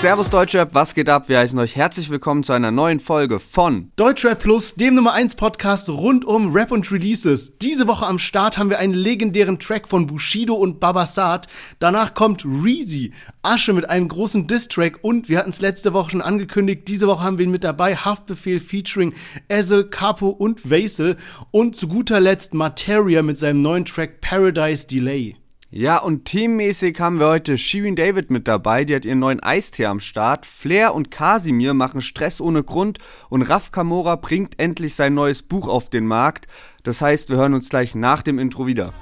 Servus Deutschrap, was geht ab? Wir heißen euch herzlich willkommen zu einer neuen Folge von Deutschrap Plus, dem Nummer 1 Podcast rund um Rap und Releases. Diese Woche am Start haben wir einen legendären Track von Bushido und Babasat. Danach kommt Reezy, Asche mit einem großen Diss-Track und wir hatten es letzte Woche schon angekündigt, diese Woche haben wir ihn mit dabei, Haftbefehl featuring Ezel, Capo und Vaisel und zu guter Letzt Materia mit seinem neuen Track Paradise Delay. Ja, und teammäßig haben wir heute Shirin David mit dabei, die hat ihren neuen Eistee am Start. Flair und Kasimir machen Stress ohne Grund und Raf Kamora bringt endlich sein neues Buch auf den Markt. Das heißt, wir hören uns gleich nach dem Intro wieder.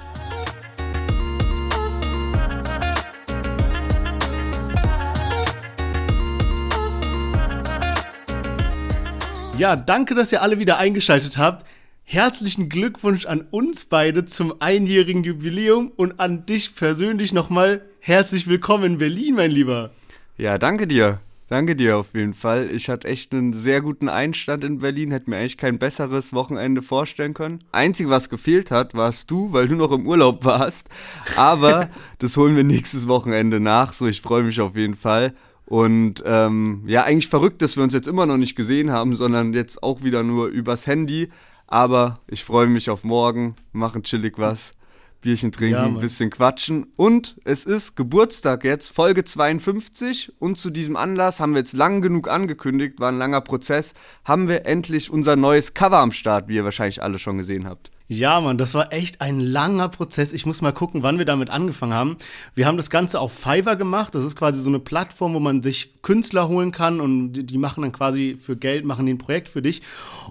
Ja, danke, dass ihr alle wieder eingeschaltet habt. Herzlichen Glückwunsch an uns beide zum einjährigen Jubiläum und an dich persönlich nochmal herzlich willkommen in Berlin, mein Lieber. Ja, danke dir. Danke dir auf jeden Fall. Ich hatte echt einen sehr guten Einstand in Berlin, hätte mir eigentlich kein besseres Wochenende vorstellen können. Einzige, was gefehlt hat, warst du, weil du noch im Urlaub warst. Aber das holen wir nächstes Wochenende nach. So, ich freue mich auf jeden Fall. Und ähm, ja, eigentlich verrückt, dass wir uns jetzt immer noch nicht gesehen haben, sondern jetzt auch wieder nur übers Handy. Aber ich freue mich auf morgen, machen chillig was, Bierchen trinken, ja, ein bisschen quatschen. Und es ist Geburtstag jetzt, Folge 52. Und zu diesem Anlass haben wir jetzt lang genug angekündigt, war ein langer Prozess, haben wir endlich unser neues Cover am Start, wie ihr wahrscheinlich alle schon gesehen habt. Ja, Mann, das war echt ein langer Prozess. Ich muss mal gucken, wann wir damit angefangen haben. Wir haben das Ganze auf Fiverr gemacht. Das ist quasi so eine Plattform, wo man sich Künstler holen kann und die machen dann quasi für Geld, machen den Projekt für dich.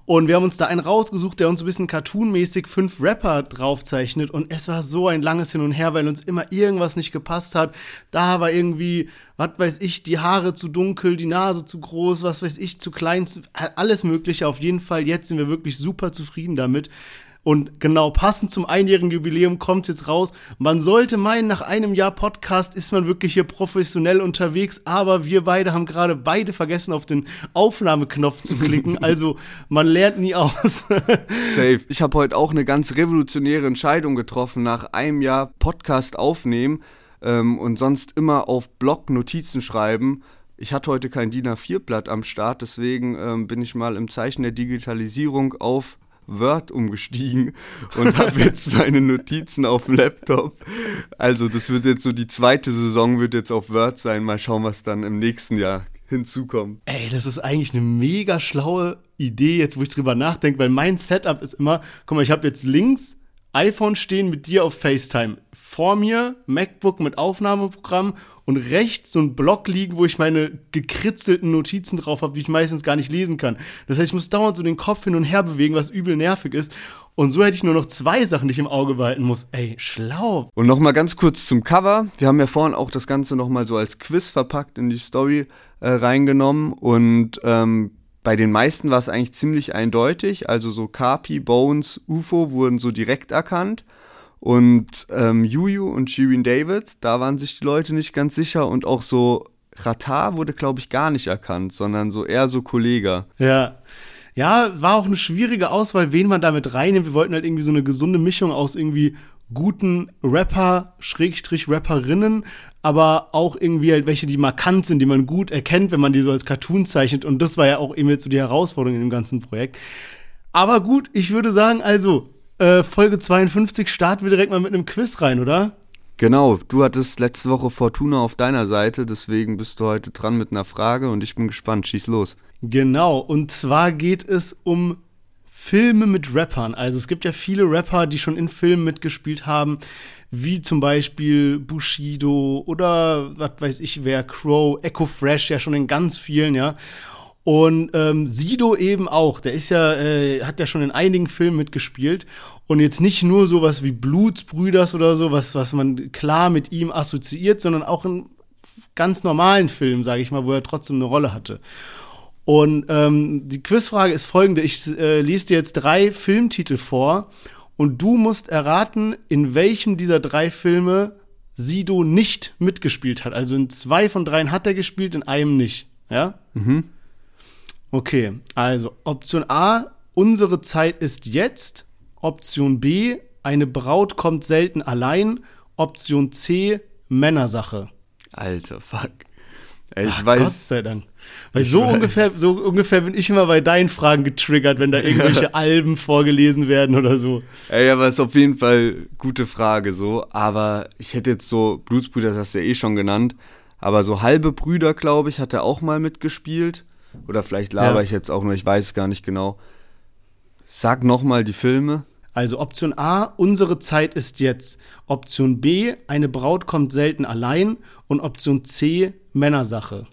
Und wir haben uns da einen rausgesucht, der uns ein bisschen cartoonmäßig fünf Rapper draufzeichnet. Und es war so ein langes Hin und Her, weil uns immer irgendwas nicht gepasst hat. Da war irgendwie, was weiß ich, die Haare zu dunkel, die Nase zu groß, was weiß ich, zu klein, alles Mögliche. Auf jeden Fall, jetzt sind wir wirklich super zufrieden damit. Und genau passend zum einjährigen Jubiläum kommt jetzt raus. Man sollte meinen, nach einem Jahr Podcast ist man wirklich hier professionell unterwegs, aber wir beide haben gerade beide vergessen, auf den Aufnahmeknopf zu klicken. Also man lernt nie aus. Safe. Ich habe heute auch eine ganz revolutionäre Entscheidung getroffen, nach einem Jahr Podcast aufnehmen ähm, und sonst immer auf Blog Notizen schreiben. Ich hatte heute kein DIN A4-Blatt am Start, deswegen ähm, bin ich mal im Zeichen der Digitalisierung auf Word umgestiegen und habe jetzt meine Notizen auf dem Laptop. Also das wird jetzt so die zweite Saison wird jetzt auf Word sein. Mal schauen, was dann im nächsten Jahr hinzukommt. Ey, das ist eigentlich eine mega schlaue Idee, jetzt wo ich drüber nachdenke, weil mein Setup ist immer, guck mal, ich habe jetzt links iPhone stehen mit dir auf FaceTime. Vor mir MacBook mit Aufnahmeprogramm und rechts so ein Block liegen, wo ich meine gekritzelten Notizen drauf habe, die ich meistens gar nicht lesen kann. Das heißt, ich muss dauernd so den Kopf hin und her bewegen, was übel nervig ist. Und so hätte ich nur noch zwei Sachen, die ich im Auge behalten muss. Ey, schlau. Und nochmal ganz kurz zum Cover. Wir haben ja vorhin auch das Ganze nochmal so als Quiz verpackt in die Story äh, reingenommen. Und ähm, bei den meisten war es eigentlich ziemlich eindeutig. Also so Carpi, Bones, UFO wurden so direkt erkannt. Und ähm, Juju und Shirin David, da waren sich die Leute nicht ganz sicher. Und auch so Rata wurde, glaube ich, gar nicht erkannt, sondern so eher so Kollege. Ja. Ja, war auch eine schwierige Auswahl, wen man damit reinnimmt. Wir wollten halt irgendwie so eine gesunde Mischung aus irgendwie guten Rapper, Schrägstrich Rapperinnen, aber auch irgendwie halt welche, die markant sind, die man gut erkennt, wenn man die so als Cartoon zeichnet. Und das war ja auch eben jetzt so die Herausforderung in dem ganzen Projekt. Aber gut, ich würde sagen, also, äh, Folge 52 starten wir direkt mal mit einem Quiz rein, oder? Genau, du hattest letzte Woche Fortuna auf deiner Seite, deswegen bist du heute dran mit einer Frage und ich bin gespannt. Schieß los. Genau, und zwar geht es um Filme mit Rappern. Also es gibt ja viele Rapper, die schon in Filmen mitgespielt haben, wie zum Beispiel Bushido oder was weiß ich wer, Crow, Echo Fresh, ja schon in ganz vielen, ja. Und ähm, Sido eben auch, der ist ja, äh, hat ja schon in einigen Filmen mitgespielt. Und jetzt nicht nur sowas wie Blutsbrüders oder so, was, was man klar mit ihm assoziiert, sondern auch in ganz normalen Filmen, sage ich mal, wo er trotzdem eine Rolle hatte. Und ähm, die Quizfrage ist folgende: Ich äh, lese dir jetzt drei Filmtitel vor und du musst erraten, in welchem dieser drei Filme Sido nicht mitgespielt hat. Also in zwei von dreien hat er gespielt, in einem nicht. Ja? Mhm. Okay, also Option A, unsere Zeit ist jetzt. Option B, eine Braut kommt selten allein. Option C, Männersache. Alter, fuck. Ich Ach, weiß. Gott sei Dank. Weil so ungefähr, so ungefähr bin ich immer bei deinen Fragen getriggert, wenn da irgendwelche Alben vorgelesen werden oder so. Ey, aber ist auf jeden Fall gute Frage so. Aber ich hätte jetzt so, Blutsbrüder, das hast du ja eh schon genannt. Aber so halbe Brüder, glaube ich, hat er auch mal mitgespielt. Oder vielleicht laber Ja. ich jetzt auch nur, ich weiß es gar nicht genau. Sag nochmal die Filme. Also Option A, unsere Zeit ist jetzt. Option B, eine Braut kommt selten allein. Und Option C, Männersache.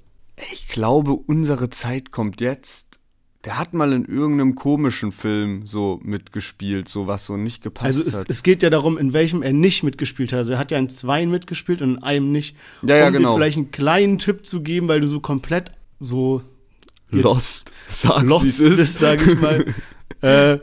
Ich glaube, unsere Zeit kommt jetzt. Der hat mal in irgendeinem komischen Film so mitgespielt, so was so nicht gepasst Also es, hat. es geht ja darum, in welchem er nicht mitgespielt hat. Also er hat ja in zweien mitgespielt und in einem nicht. Ja, ja, um genau. dir vielleicht einen kleinen Tipp zu geben, weil du so komplett so jetzt Lost. Sag's, lost ist. bist, sage ich mal. äh,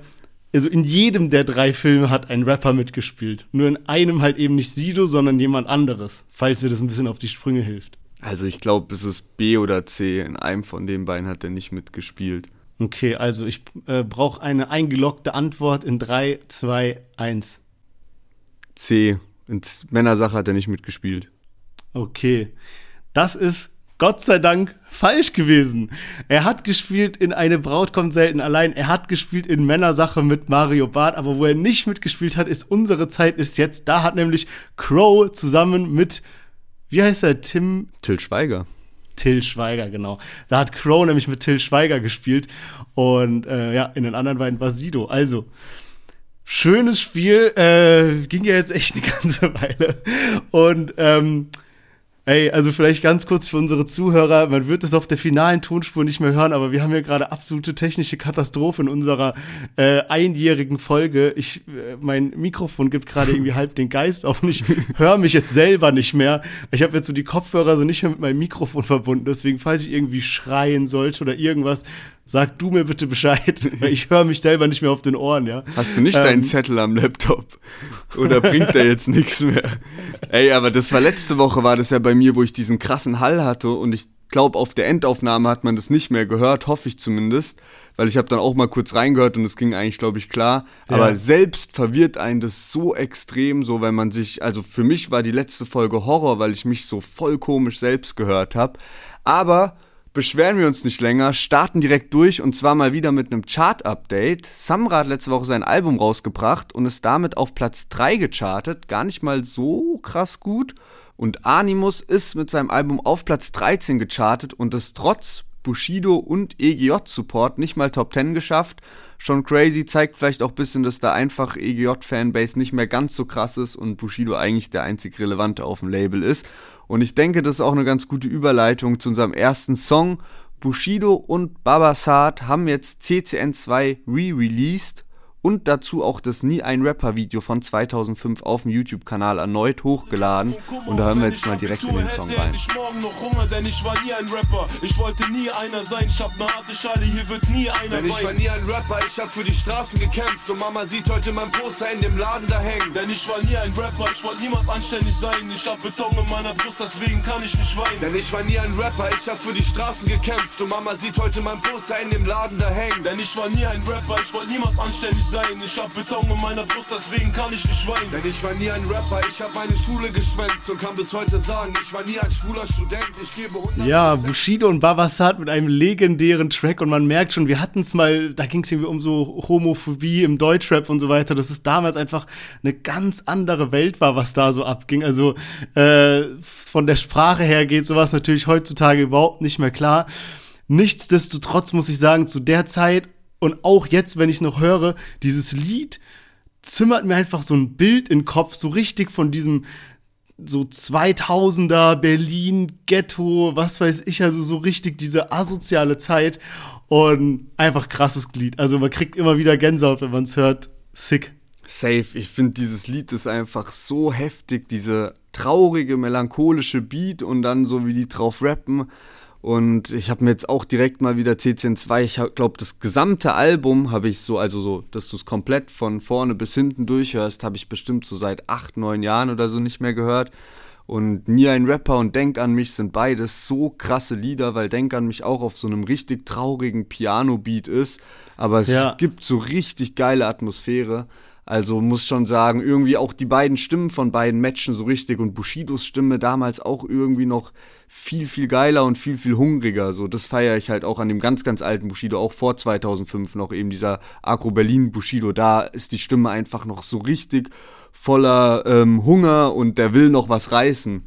also in jedem der drei Filme hat ein Rapper mitgespielt. Nur in einem halt eben nicht Sido, sondern jemand anderes. Falls dir das ein bisschen auf die Sprünge hilft. Also ich glaube, es ist B oder C. In einem von den beiden hat er nicht mitgespielt. Okay, also ich äh, brauche eine eingeloggte Antwort in 3, 2, 1. C. In Männersache hat er nicht mitgespielt. Okay. Das ist Gott sei Dank falsch gewesen. Er hat gespielt in Eine Braut kommt selten allein. Er hat gespielt in Männersache mit Mario Barth, aber wo er nicht mitgespielt hat, ist unsere Zeit ist jetzt. Da hat nämlich Crow zusammen mit, wie heißt er, Tim Till Schweiger. Till Schweiger, genau. Da hat Crow nämlich mit Till Schweiger gespielt. Und äh, ja, in den anderen beiden war Sido. Also, schönes Spiel. Äh, ging ja jetzt echt eine ganze Weile. Und ähm, Ey, also vielleicht ganz kurz für unsere Zuhörer, man wird es auf der finalen Tonspur nicht mehr hören, aber wir haben ja gerade absolute technische Katastrophe in unserer äh, einjährigen Folge. Ich, äh, mein Mikrofon gibt gerade irgendwie halb den Geist auf und ich höre mich jetzt selber nicht mehr. Ich habe jetzt so die Kopfhörer so nicht mehr mit meinem Mikrofon verbunden, deswegen falls ich irgendwie schreien sollte oder irgendwas, sag du mir bitte Bescheid, weil ich höre mich selber nicht mehr auf den Ohren, ja. Hast du nicht Ähm, deinen Zettel am Laptop? Oder bringt der jetzt nichts mehr? Ey, aber das war letzte Woche, war das ja bei mir, wo ich diesen krassen Hall hatte und ich glaube, auf der Endaufnahme hat man das nicht mehr gehört, hoffe ich zumindest, weil ich habe dann auch mal kurz reingehört und es ging eigentlich, glaube ich, klar. Aber Ja. selbst verwirrt einen das so extrem, so wenn man sich, also für mich war die letzte Folge Horror, weil ich mich so voll komisch selbst gehört habe. Aber beschweren wir uns nicht länger, starten direkt durch und zwar mal wieder mit einem Chart-Update. Samra hat letzte Woche sein Album rausgebracht und ist damit auf Platz 3 gechartet. Gar nicht mal so krass gut. Und Animus ist mit seinem Album auf Platz 13 gechartet und ist trotz Bushido und EGJ-Support nicht mal Top 10 geschafft. Schon crazy, zeigt vielleicht auch ein bisschen, dass da einfach EGJ-Fanbase nicht mehr ganz so krass ist und Bushido eigentlich der einzig Relevante auf dem Label ist. Und ich denke, das ist auch eine ganz gute Überleitung zu unserem ersten Song. Bushido und Babasat haben jetzt CCN2 re-released und dazu auch das Nie ein Rapper-Video von 2005 auf dem YouTube-Kanal erneut hochgeladen. Und da hören wir jetzt mal direkt in den Song rein. Ich morgen noch Hunger, denn ich war nie ein Rapper. Ich wollte nie einer sein. Ich hab ne harte Schale, hier wird nie einer Denn ich war nie ein Rapper, ich hab für die Straßen gekämpft und Mama sieht heute mein Poster in dem Laden da hängen. Denn ich war nie ein Rapper, ich wollte niemals anständig sein. Ich hab Beton in meiner Brust, deswegen kann ich nicht weinen. Denn ich war nie ein Rapper, ich hab für die Straßen gekämpft und Mama sieht heute mein Poster in dem Laden da hängen. Denn ich war nie ein Rapper, ich wollte niemals anständig sein. Ich hab Beton in meiner Brust, deswegen kann ich nicht weinen. Denn ich war nie ein Rapper, ich hab meine Schule geschwänzt und kann bis heute sagen, ich war nie ein schwuler Student, ich gebe 100%. Ja, Bushido und Babasat mit einem legendären Track und man merkt schon, wir hatten es mal, da ging es irgendwie um so Homophobie im Deutschrap und so weiter, dass es damals einfach eine ganz andere Welt war, was da so abging. Also äh, von der Sprache her geht sowas natürlich heutzutage überhaupt nicht mehr klar. Nichtsdestotrotz muss ich sagen, zu der Zeit und auch jetzt, wenn ich noch höre, dieses Lied zimmert mir einfach so ein Bild in den Kopf, so richtig von diesem so 2000er Berlin Ghetto, was weiß ich, also so richtig diese asoziale Zeit und einfach krasses Glied. Also man kriegt immer wieder Gänsehaut, wenn man es hört. Sick. Safe. Ich finde, dieses Lied ist einfach so heftig, diese traurige, melancholische Beat und dann so, wie die drauf rappen. Und ich habe mir jetzt auch direkt mal wieder CCN2, ich glaube, das gesamte Album habe ich so, also so, dass du es komplett von vorne bis hinten durchhörst, habe ich bestimmt so seit acht, neun Jahren oder so nicht mehr gehört. Und Nie ein Rapper und Denk an mich sind beides so krasse Lieder, weil Denk an mich auch auf so einem richtig traurigen Piano-Beat ist. Aber es Ja. gibt so richtig geile Atmosphäre. Also muss schon sagen, irgendwie auch die beiden Stimmen von beiden Matchen so richtig und Bushidos Stimme damals auch irgendwie noch viel, viel geiler und viel, viel hungriger. So, das feiere ich halt auch an dem ganz, ganz alten Bushido, auch vor 2005 noch eben dieser Agro Berlin Bushido. Da ist die Stimme einfach noch so richtig voller ähm, Hunger und der will noch was reißen.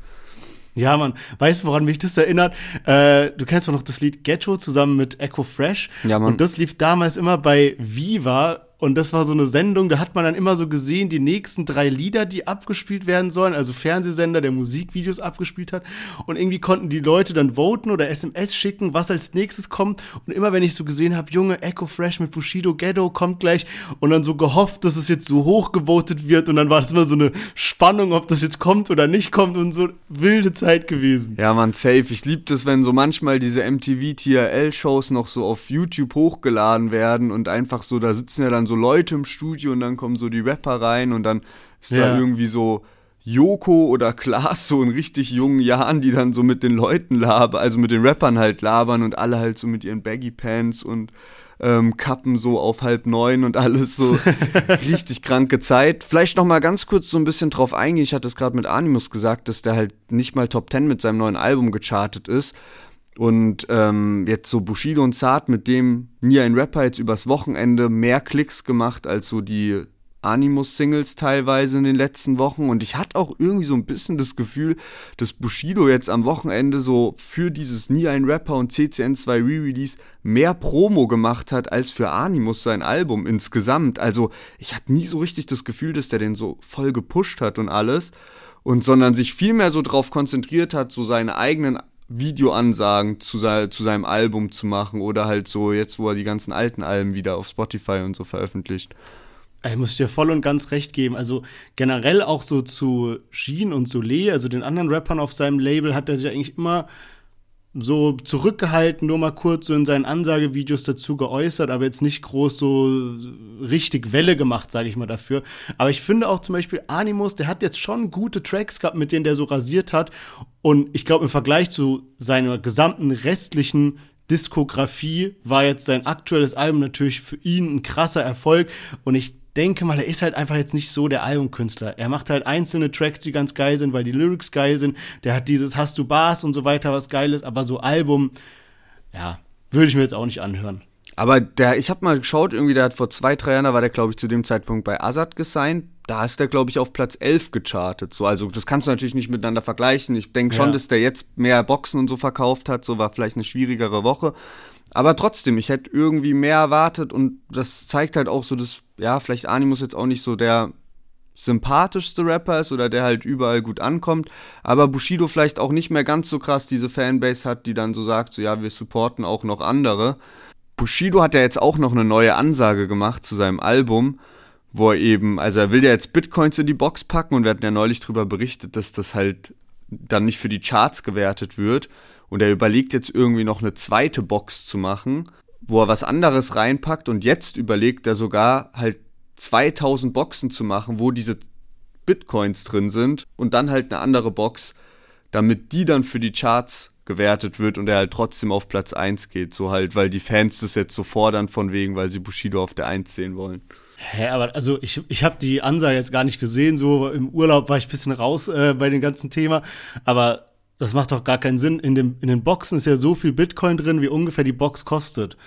Ja, Mann, weißt du, woran mich das erinnert? Äh, du kennst doch noch das Lied Ghetto zusammen mit Echo Fresh. Ja, Mann. Und das lief damals immer bei Viva und das war so eine Sendung, da hat man dann immer so gesehen, die nächsten drei Lieder, die abgespielt werden sollen, also Fernsehsender, der Musikvideos abgespielt hat. Und irgendwie konnten die Leute dann voten oder SMS schicken, was als nächstes kommt. Und immer wenn ich so gesehen habe, Junge, Echo Fresh mit Bushido Ghetto kommt gleich und dann so gehofft, dass es jetzt so hoch gewotet wird. Und dann war das immer so eine Spannung, ob das jetzt kommt oder nicht kommt und so wilde Zeit gewesen. Ja, man, safe. Ich liebe das, wenn so manchmal diese MTV TRL-Shows noch so auf YouTube hochgeladen werden und einfach so, da sitzen ja dann so Leute im Studio und dann kommen so die Rapper rein und dann ist Ja. da irgendwie so Joko oder Klaas so in richtig jungen Jahren, die dann so mit den Leuten labern, also mit den Rappern halt labern und alle halt so mit ihren Baggy Pants und ähm, Kappen so auf halb neun und alles so richtig kranke Zeit. Vielleicht noch mal ganz kurz so ein bisschen drauf eingehen. Ich hatte es gerade mit Animus gesagt, dass der halt nicht mal Top 10 mit seinem neuen Album gechartet ist. Und ähm, jetzt so Bushido und Zart, mit dem nie ein Rapper jetzt übers Wochenende mehr Klicks gemacht als so die Animus-Singles teilweise in den letzten Wochen. Und ich hatte auch irgendwie so ein bisschen das Gefühl, dass Bushido jetzt am Wochenende so für dieses Nie ein Rapper und CCN2 Re-Release mehr Promo gemacht hat als für Animus sein Album insgesamt. Also ich hatte nie so richtig das Gefühl, dass der den so voll gepusht hat und alles. Und sondern sich viel mehr so drauf konzentriert hat, so seine eigenen Videoansagen zu, zu seinem Album zu machen oder halt so jetzt, wo er die ganzen alten Alben wieder auf Spotify und so veröffentlicht. Ich muss dir voll und ganz recht geben. Also generell auch so zu Jean und Soleil, also den anderen Rappern auf seinem Label, hat er sich eigentlich immer so zurückgehalten, nur mal kurz so in seinen Ansagevideos dazu geäußert, aber jetzt nicht groß so richtig Welle gemacht, sage ich mal dafür. Aber ich finde auch zum Beispiel Animus, der hat jetzt schon gute Tracks gehabt, mit denen der so rasiert hat. Und ich glaube, im Vergleich zu seiner gesamten restlichen Diskografie war jetzt sein aktuelles Album natürlich für ihn ein krasser Erfolg. Und ich denke mal, er ist halt einfach jetzt nicht so der Albumkünstler. Er macht halt einzelne Tracks, die ganz geil sind, weil die Lyrics geil sind. Der hat dieses Hast du Bars und so weiter, was geil ist. Aber so Album, ja, würde ich mir jetzt auch nicht anhören. Aber der, ich habe mal geschaut, irgendwie, der hat vor zwei, drei Jahren, da war der, glaube ich, zu dem Zeitpunkt bei Azad gesigned. Da ist der, glaube ich, auf Platz 11 gechartet. So, also das kannst du natürlich nicht miteinander vergleichen. Ich denke schon, Ja. dass der jetzt mehr Boxen und so verkauft hat. So war vielleicht eine schwierigere Woche. Aber trotzdem, ich hätte irgendwie mehr erwartet und das zeigt halt auch so, dass, ja, vielleicht Animus jetzt auch nicht so der sympathischste Rapper ist oder der halt überall gut ankommt, aber Bushido vielleicht auch nicht mehr ganz so krass diese Fanbase hat, die dann so sagt, so ja, wir supporten auch noch andere. Bushido hat ja jetzt auch noch eine neue Ansage gemacht zu seinem Album, wo er eben, also er will ja jetzt Bitcoins in die Box packen und wir hatten ja neulich darüber berichtet, dass das halt dann nicht für die Charts gewertet wird und er überlegt jetzt irgendwie noch eine zweite Box zu machen, wo er was anderes reinpackt und jetzt überlegt er sogar halt 2000 Boxen zu machen, wo diese Bitcoins drin sind und dann halt eine andere Box, damit die dann für die Charts gewertet wird und er halt trotzdem auf Platz 1 geht, so halt, weil die Fans das jetzt so fordern von wegen, weil sie Bushido auf der 1 sehen wollen. Hä, aber also ich, ich habe die Ansage jetzt gar nicht gesehen, so im Urlaub war ich ein bisschen raus äh, bei dem ganzen Thema, aber das macht doch gar keinen Sinn. In, dem, in den Boxen ist ja so viel Bitcoin drin, wie ungefähr die Box kostet.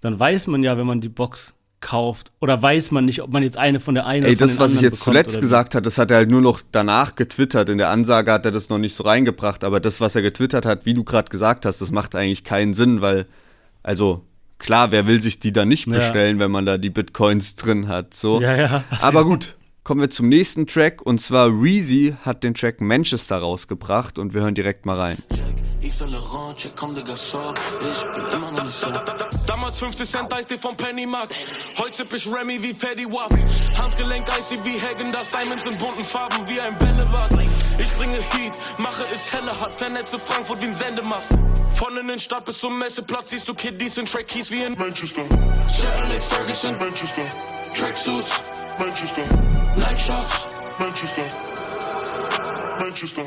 Dann weiß man ja, wenn man die Box kauft, oder weiß man nicht, ob man jetzt eine von der einen Ey, oder von das, was ich jetzt bekommt zuletzt gesagt hat, das hat er halt nur noch danach getwittert. In der Ansage hat er das noch nicht so reingebracht, aber das, was er getwittert hat, wie du gerade gesagt hast, das macht eigentlich keinen Sinn, weil, also, klar, wer will sich die dann nicht Ja. bestellen, wenn man da die Bitcoins drin hat, so. Ja, ja. Aber gut, kommen wir zum nächsten Track und zwar Reezy hat den Track Manchester rausgebracht und wir hören direkt mal rein. Damals 50 Cent Eistee vom Pennymarkt. Heute sipp ich Remy wie Fetty Wap. Handgelenk icy wie Hagen, das Diamonds in bunten Farben wie ein Bällebad. Ich bringe Heat, mache es heller, hat vernetze Frankfurt wie ein Sendemast. Von Innenstadt bis zum Messeplatz siehst du Kiddies in Trackies wie in Manchester, Sir Alex Ferguson, Manchester, Tracksuits, Manchester, Nike Shots. Manchester, Manchester.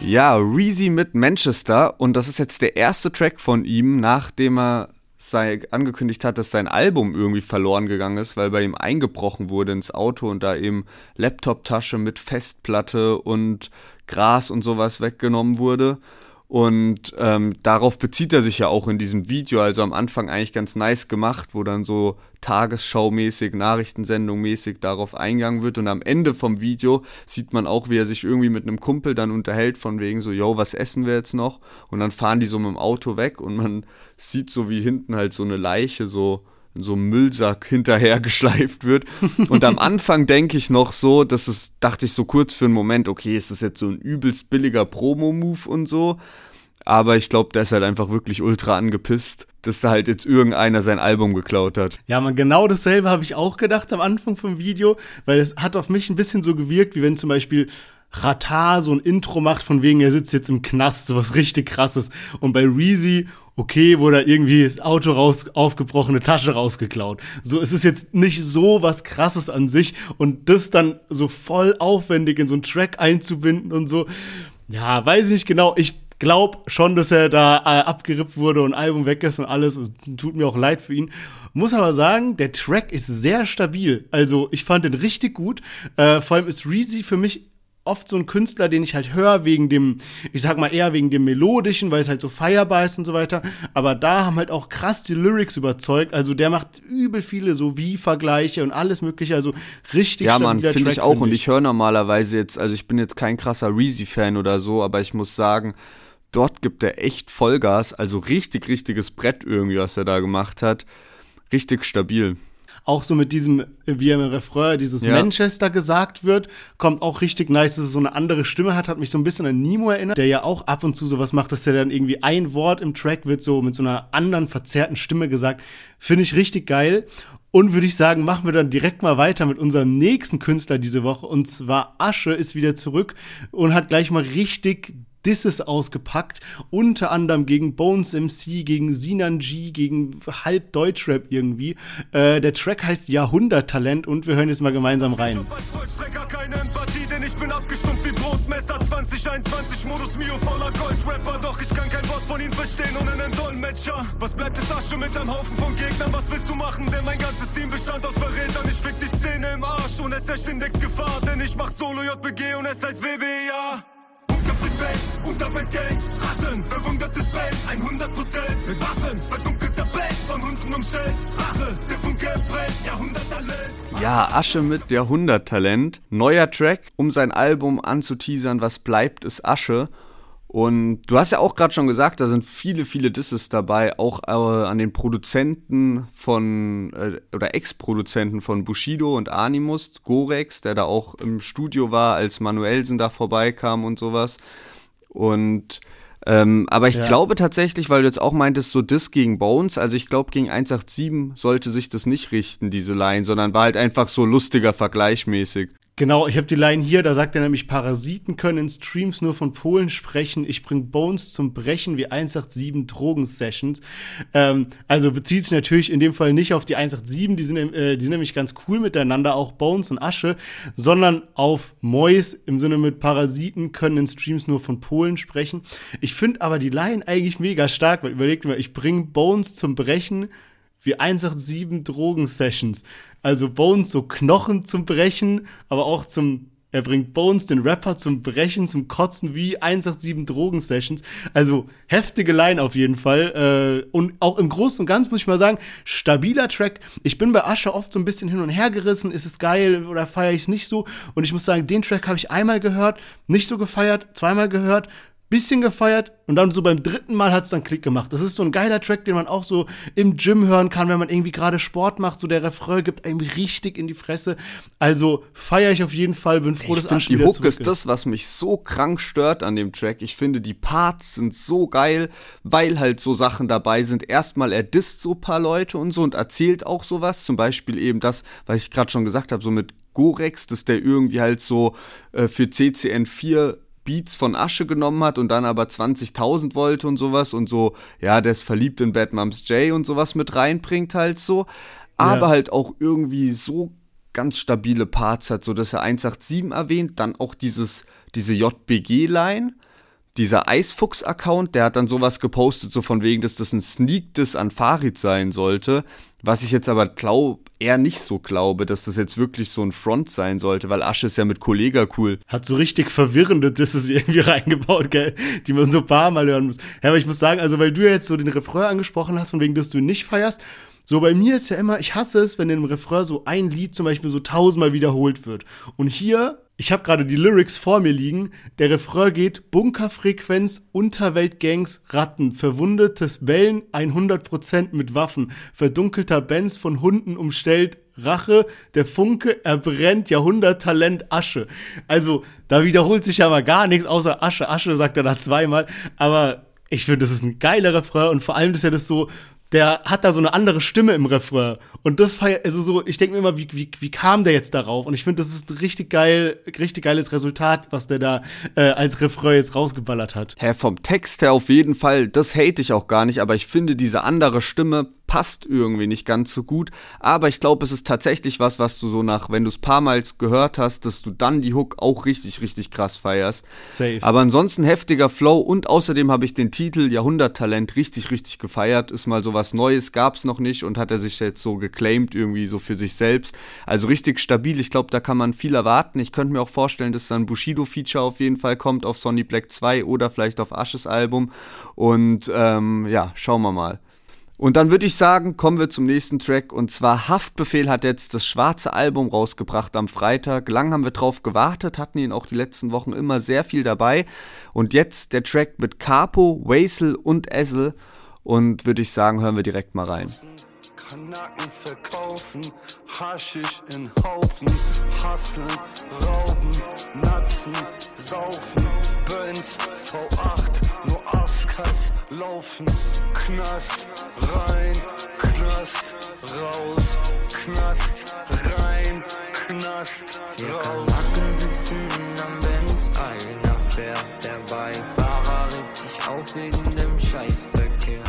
Ja, Reezy mit Manchester und das ist jetzt der erste Track von ihm, nachdem er sei, angekündigt hat, dass sein Album irgendwie verloren gegangen ist, weil bei ihm eingebrochen wurde ins Auto und da eben Laptoptasche mit Festplatte und Gras und sowas weggenommen wurde. Und ähm, darauf bezieht er sich ja auch in diesem Video, also am Anfang eigentlich ganz nice gemacht, wo dann so Tagesschau-mäßig, Nachrichtensendung-mäßig darauf eingegangen wird. Und am Ende vom Video sieht man auch, wie er sich irgendwie mit einem Kumpel dann unterhält, von wegen so, yo, was essen wir jetzt noch? Und dann fahren die so mit dem Auto weg und man sieht so, wie hinten halt so eine Leiche so in so einem Müllsack hinterher geschleift wird. Und am Anfang denke ich noch so, dass es, dachte ich so kurz für einen Moment, okay, ist das jetzt so ein übelst billiger Promo-Move und so. Aber ich glaube, der ist halt einfach wirklich ultra angepisst, dass da halt jetzt irgendeiner sein Album geklaut hat. Ja, man, genau dasselbe habe ich auch gedacht am Anfang vom Video, weil es hat auf mich ein bisschen so gewirkt, wie wenn zum Beispiel Ratar so ein Intro macht, von wegen, er sitzt jetzt im Knast, sowas richtig krasses. Und bei Reezy, okay, wurde irgendwie das Auto raus, aufgebrochene Tasche rausgeklaut. So, es ist jetzt nicht so was krasses an sich und das dann so voll aufwendig in so einen Track einzubinden und so. Ja, weiß ich nicht genau. Ich glaube schon, dass er da äh, abgerippt wurde und Album weg ist und alles. Tut mir auch leid für ihn. Muss aber sagen, der Track ist sehr stabil. Also ich fand den richtig gut. Äh, vor allem ist Reezy für mich oft so ein Künstler, den ich halt höre wegen dem, ich sag mal eher wegen dem Melodischen, weil es halt so feierbar ist und so weiter. Aber da haben halt auch krass die Lyrics überzeugt. Also der macht übel viele so wie Vergleiche und alles mögliche. Also richtig Ja, man, finde ich auch. Find ich. Und ich höre normalerweise jetzt, also ich bin jetzt kein krasser Reezy-Fan oder so, aber ich muss sagen, dort gibt er echt Vollgas. Also richtig, richtiges Brett irgendwie, was er da gemacht hat. Richtig stabil auch so mit diesem, wie im Refrain dieses ja. Manchester gesagt wird, kommt auch richtig nice, dass es so eine andere Stimme hat, hat mich so ein bisschen an Nemo erinnert, der ja auch ab und zu sowas macht, dass der dann irgendwie ein Wort im Track wird so mit so einer anderen verzerrten Stimme gesagt. Finde ich richtig geil. Und würde ich sagen, machen wir dann direkt mal weiter mit unserem nächsten Künstler diese Woche. Und zwar Asche ist wieder zurück und hat gleich mal richtig Disses ausgepackt, unter anderem gegen Bones MC, gegen Sinan G, gegen halb Deutschrap irgendwie. Äh, der Track heißt Jahrhunderttalent und wir hören jetzt mal gemeinsam rein. Ich bin abgestumpft wie Brotmesser 2021 Modus Mio voller Goldrapper Doch ich kann kein Wort von ihnen verstehen ohne einen Dolmetscher Was bleibt es Asche mit einem Haufen von Gegnern? Was willst du machen? Denn mein ganzes Team bestand aus Verrätern Ich fick die Szene im Arsch und es herrscht Index Gefahr Denn ich mach Solo JBG und es heißt WBA Fans, Unterwelt Gangs, Ratten, verwundertes Band, 100 Prozent mit Waffen, verdunkelter Band, von Hunden umstellt, Rache, der Funke brennt, Jahrhunderttalent. Ja, Asche mit Jahrhunderttalent. Neuer Track, um sein Album anzuteasern, was bleibt, ist Asche. Und du hast ja auch gerade schon gesagt, da sind viele, viele Disses dabei, auch äh, an den Produzenten von, äh, oder Ex-Produzenten von Bushido und Animus, Gorex, der da auch im Studio war, als Manuelsen da vorbeikam und sowas. Und ähm, aber ich ja. glaube tatsächlich, weil du jetzt auch meintest, so Diss gegen Bones, also ich glaube, gegen 187 sollte sich das nicht richten, diese Line, sondern war halt einfach so lustiger vergleichmäßig. Genau, ich habe die Line hier, da sagt er nämlich, Parasiten können in Streams nur von Polen sprechen. Ich bring Bones zum Brechen wie 187 Drogensessions. Ähm, also bezieht sich natürlich in dem Fall nicht auf die 187, die sind, äh, die sind nämlich ganz cool miteinander, auch Bones und Asche, sondern auf Mois im Sinne mit Parasiten können in Streams nur von Polen sprechen. Ich finde aber die Line eigentlich mega stark, weil überlegt mal, ich bring Bones zum Brechen wie 187 Drogensessions. Also Bones so Knochen zum Brechen, aber auch zum er bringt Bones, den Rapper, zum Brechen, zum Kotzen wie 187 Drogensessions. Also heftige Line auf jeden Fall. Äh, und auch im Großen und Ganzen muss ich mal sagen, stabiler Track. Ich bin bei Asche oft so ein bisschen hin und her gerissen. Ist es geil oder feiere ich es nicht so? Und ich muss sagen, den Track habe ich einmal gehört, nicht so gefeiert, zweimal gehört, bisschen gefeiert und dann so beim dritten Mal hat es dann Klick gemacht. Das ist so ein geiler Track, den man auch so im Gym hören kann, wenn man irgendwie gerade Sport macht. So der Refrain gibt einem richtig in die Fresse. Also feiere ich auf jeden Fall, bin froh, dass Asch Die Hook ist, das, was mich so krank stört an dem Track. Ich finde, die Parts sind so geil, weil halt so Sachen dabei sind. Erstmal, er disst so paar Leute und so und erzählt auch sowas. Zum Beispiel eben das, was ich gerade schon gesagt habe, so mit Gorex, dass der irgendwie halt so äh, für CCN 4 Beats von Asche genommen hat und dann aber 20.000 wollte und sowas und so, ja, der ist verliebt in Bad Moms J und sowas mit reinbringt halt so. Aber ja. halt auch irgendwie so ganz stabile Parts hat, so dass er 187 erwähnt, dann auch dieses, diese JBG-Line, dieser Eisfuchs-Account, der hat dann sowas gepostet, so von wegen, dass das ein Sneak-Diss an Farid sein sollte. Was ich jetzt aber glaub, eher nicht so glaube, dass das jetzt wirklich so ein Front sein sollte, weil Asche ist ja mit Kollega cool. Hat so richtig verwirrende Disses irgendwie reingebaut, gell? Die man so ein paar Mal hören muss. Ja, aber ich muss sagen, also weil du ja jetzt so den Refrain angesprochen hast, von wegen, dass du ihn nicht feierst, so, bei mir ist ja immer, ich hasse es, wenn im Refrain so ein Lied zum Beispiel so tausendmal wiederholt wird. Und hier, ich habe gerade die Lyrics vor mir liegen, der Refrain geht Bunkerfrequenz, Unterweltgangs, Ratten, verwundetes Bellen, 100% mit Waffen, verdunkelter Benz von Hunden umstellt, Rache, der Funke, er brennt, Jahrhunderttalent, Asche. Also, da wiederholt sich ja mal gar nichts, außer Asche, Asche sagt er da zweimal, aber ich finde, das ist ein geiler Refrain und vor allem ist ja das so, der hat da so eine andere Stimme im Refrain. Und das feiert, also so, ich denke mir immer, wie, wie, wie kam der jetzt darauf? Und ich finde, das ist ein richtig geil, richtig geiles Resultat, was der da äh, als Refrain jetzt rausgeballert hat. Hä, vom Text her auf jeden Fall, das hate ich auch gar nicht, aber ich finde, diese andere Stimme passt irgendwie nicht ganz so gut. Aber ich glaube, es ist tatsächlich was, was du so nach, wenn du es paar Mal gehört hast, dass du dann die Hook auch richtig, richtig krass feierst. Safe. Aber ansonsten heftiger Flow und außerdem habe ich den Titel Jahrhunderttalent richtig, richtig gefeiert. Ist mal so was Neues, gab es noch nicht und hat er sich jetzt so geclaimed irgendwie so für sich selbst. Also richtig stabil. Ich glaube, da kann man viel erwarten. Ich könnte mir auch vorstellen, dass dann Bushido-Feature auf jeden Fall kommt auf Sonny Black 2 oder vielleicht auf Ashes Album. Und ähm, ja, schauen wir mal. Und dann würde ich sagen, kommen wir zum nächsten Track. Und zwar Haftbefehl hat jetzt das schwarze Album rausgebracht am Freitag. Lang haben wir drauf gewartet, hatten ihn auch die letzten Wochen immer sehr viel dabei. Und jetzt der Track mit Capo, Wasel und Essel. Und würde ich sagen, hören wir direkt mal rein. Kanaken verkaufen, Haschisch in Haufen, Hasseln, Rauben, Natzen, Saufen, Benz, V8, nur Askas, Laufen, Knast, rein, Knast, raus, Knast, rein, Knast, Wir raus. Kanaken sitzen am Benz, einer fährt, der Beifahrer regt sich auf wegen dem Scheißverkehr.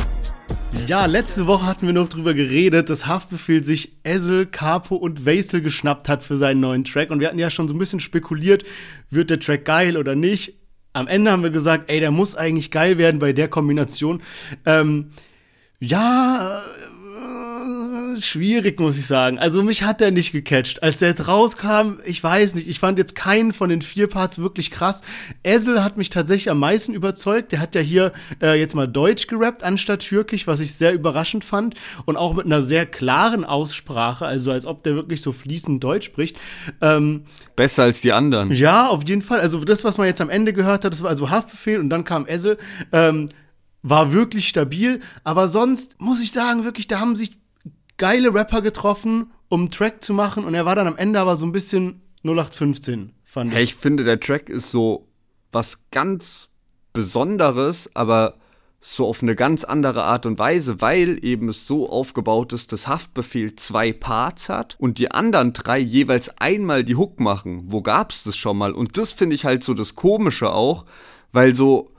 Ja, letzte Woche hatten wir noch drüber geredet, dass Haftbefehl sich Essel, Capo und Wasel geschnappt hat für seinen neuen Track. Und wir hatten ja schon so ein bisschen spekuliert, wird der Track geil oder nicht. Am Ende haben wir gesagt, ey, der muss eigentlich geil werden bei der Kombination. Ähm, ja, schwierig, muss ich sagen. Also mich hat der nicht gecatcht. Als der jetzt rauskam, ich weiß nicht, ich fand jetzt keinen von den vier Parts wirklich krass. Essel hat mich tatsächlich am meisten überzeugt. Der hat ja hier äh, jetzt mal Deutsch gerappt anstatt Türkisch, was ich sehr überraschend fand. Und auch mit einer sehr klaren Aussprache, also als ob der wirklich so fließend Deutsch spricht. Ähm, Besser als die anderen. ja, auf jeden Fall. Also das, was man jetzt am Ende gehört hat, das war also Haftbefehl und dann kam Essel, ähm, war wirklich stabil. Aber sonst muss ich sagen, wirklich, da haben sich geile Rapper getroffen, um einen Track zu machen und er war dann am Ende aber so ein bisschen 0815, fand Hey, ich. ich finde, der Track ist so was ganz Besonderes, aber so auf eine ganz andere Art und Weise, weil eben es so aufgebaut ist, dass Haftbefehl zwei Parts hat und die anderen drei jeweils einmal die Hook machen. Wo gab's das schon mal? Und das finde ich halt so das Komische auch, weil so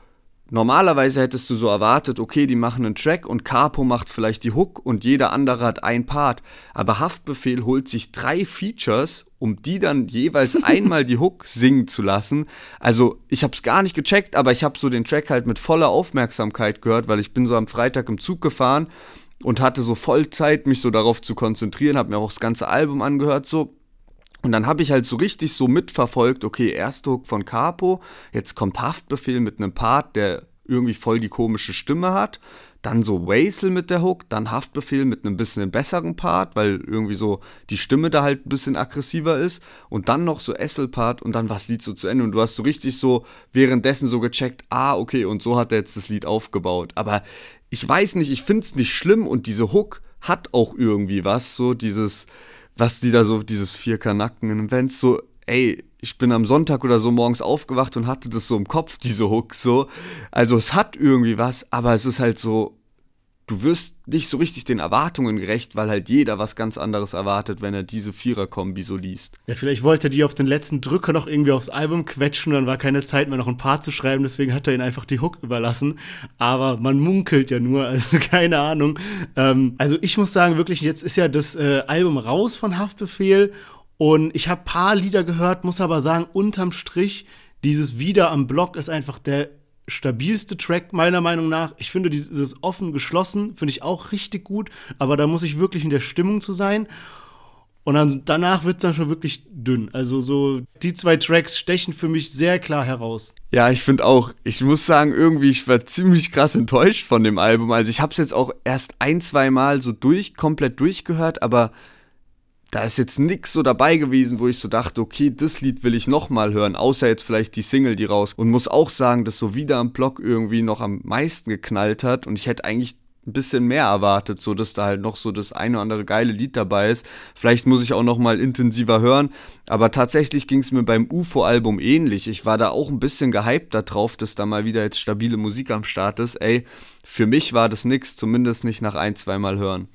Normalerweise hättest du so erwartet, okay, die machen einen Track und Capo macht vielleicht die Hook und jeder andere hat ein Part. Aber Haftbefehl holt sich drei Features, um die dann jeweils einmal die Hook singen zu lassen. Also ich hab's gar nicht gecheckt, aber ich habe so den Track halt mit voller Aufmerksamkeit gehört, weil ich bin so am Freitag im Zug gefahren und hatte so voll Zeit, mich so darauf zu konzentrieren, habe mir auch das ganze Album angehört so. Und dann habe ich halt so richtig so mitverfolgt, okay, erste Hook von Capo, jetzt kommt Haftbefehl mit einem Part, der irgendwie voll die komische Stimme hat. Dann so Wasel mit der Hook, dann Haftbefehl mit einem bisschen besseren Part, weil irgendwie so die Stimme da halt ein bisschen aggressiver ist. Und dann noch so Essel-Part und dann war das Lied so zu Ende. Und du hast so richtig so währenddessen so gecheckt, ah, okay, und so hat er jetzt das Lied aufgebaut. Aber ich weiß nicht, ich find's nicht schlimm und diese Hook hat auch irgendwie was, so dieses was die da so, dieses vier Kanacken, wenn's so, ey, ich bin am Sonntag oder so morgens aufgewacht und hatte das so im Kopf, diese Hook so. Also es hat irgendwie was, aber es ist halt so, du wirst nicht so richtig den Erwartungen gerecht, weil halt jeder was ganz anderes erwartet, wenn er diese Vierer-Kombi so liest. Ja, vielleicht wollte er die auf den letzten Drücker noch irgendwie aufs Album quetschen, dann war keine Zeit mehr noch ein Paar zu schreiben, deswegen hat er ihn einfach die Hook überlassen. Aber man munkelt ja nur, also keine Ahnung. Ähm, also ich muss sagen, wirklich, jetzt ist ja das äh, Album raus von Haftbefehl und ich habe paar Lieder gehört, muss aber sagen, unterm Strich, dieses Wieder am Block ist einfach der stabilste Track meiner Meinung nach. Ich finde dieses offen geschlossen finde ich auch richtig gut, aber da muss ich wirklich in der Stimmung zu sein. Und dann, danach wird es dann schon wirklich dünn. Also so, die zwei Tracks stechen für mich sehr klar heraus. Ja, ich finde auch, ich muss sagen, irgendwie, ich war ziemlich krass enttäuscht von dem Album. Also ich habe es jetzt auch erst ein, zwei Mal so durch, komplett durchgehört, aber da ist jetzt nix so dabei gewesen, wo ich so dachte, okay, das Lied will ich nochmal hören, außer jetzt vielleicht die Single, die raus. Und muss auch sagen, dass so wieder am Block irgendwie noch am meisten geknallt hat und ich hätte eigentlich ein bisschen mehr erwartet, so dass da halt noch so das eine oder andere geile Lied dabei ist. Vielleicht muss ich auch noch mal intensiver hören, aber tatsächlich ging es mir beim UFO-Album ähnlich. Ich war da auch ein bisschen gehypt darauf, dass da mal wieder jetzt stabile Musik am Start ist. Ey, für mich war das nix, zumindest nicht nach ein, zweimal hören.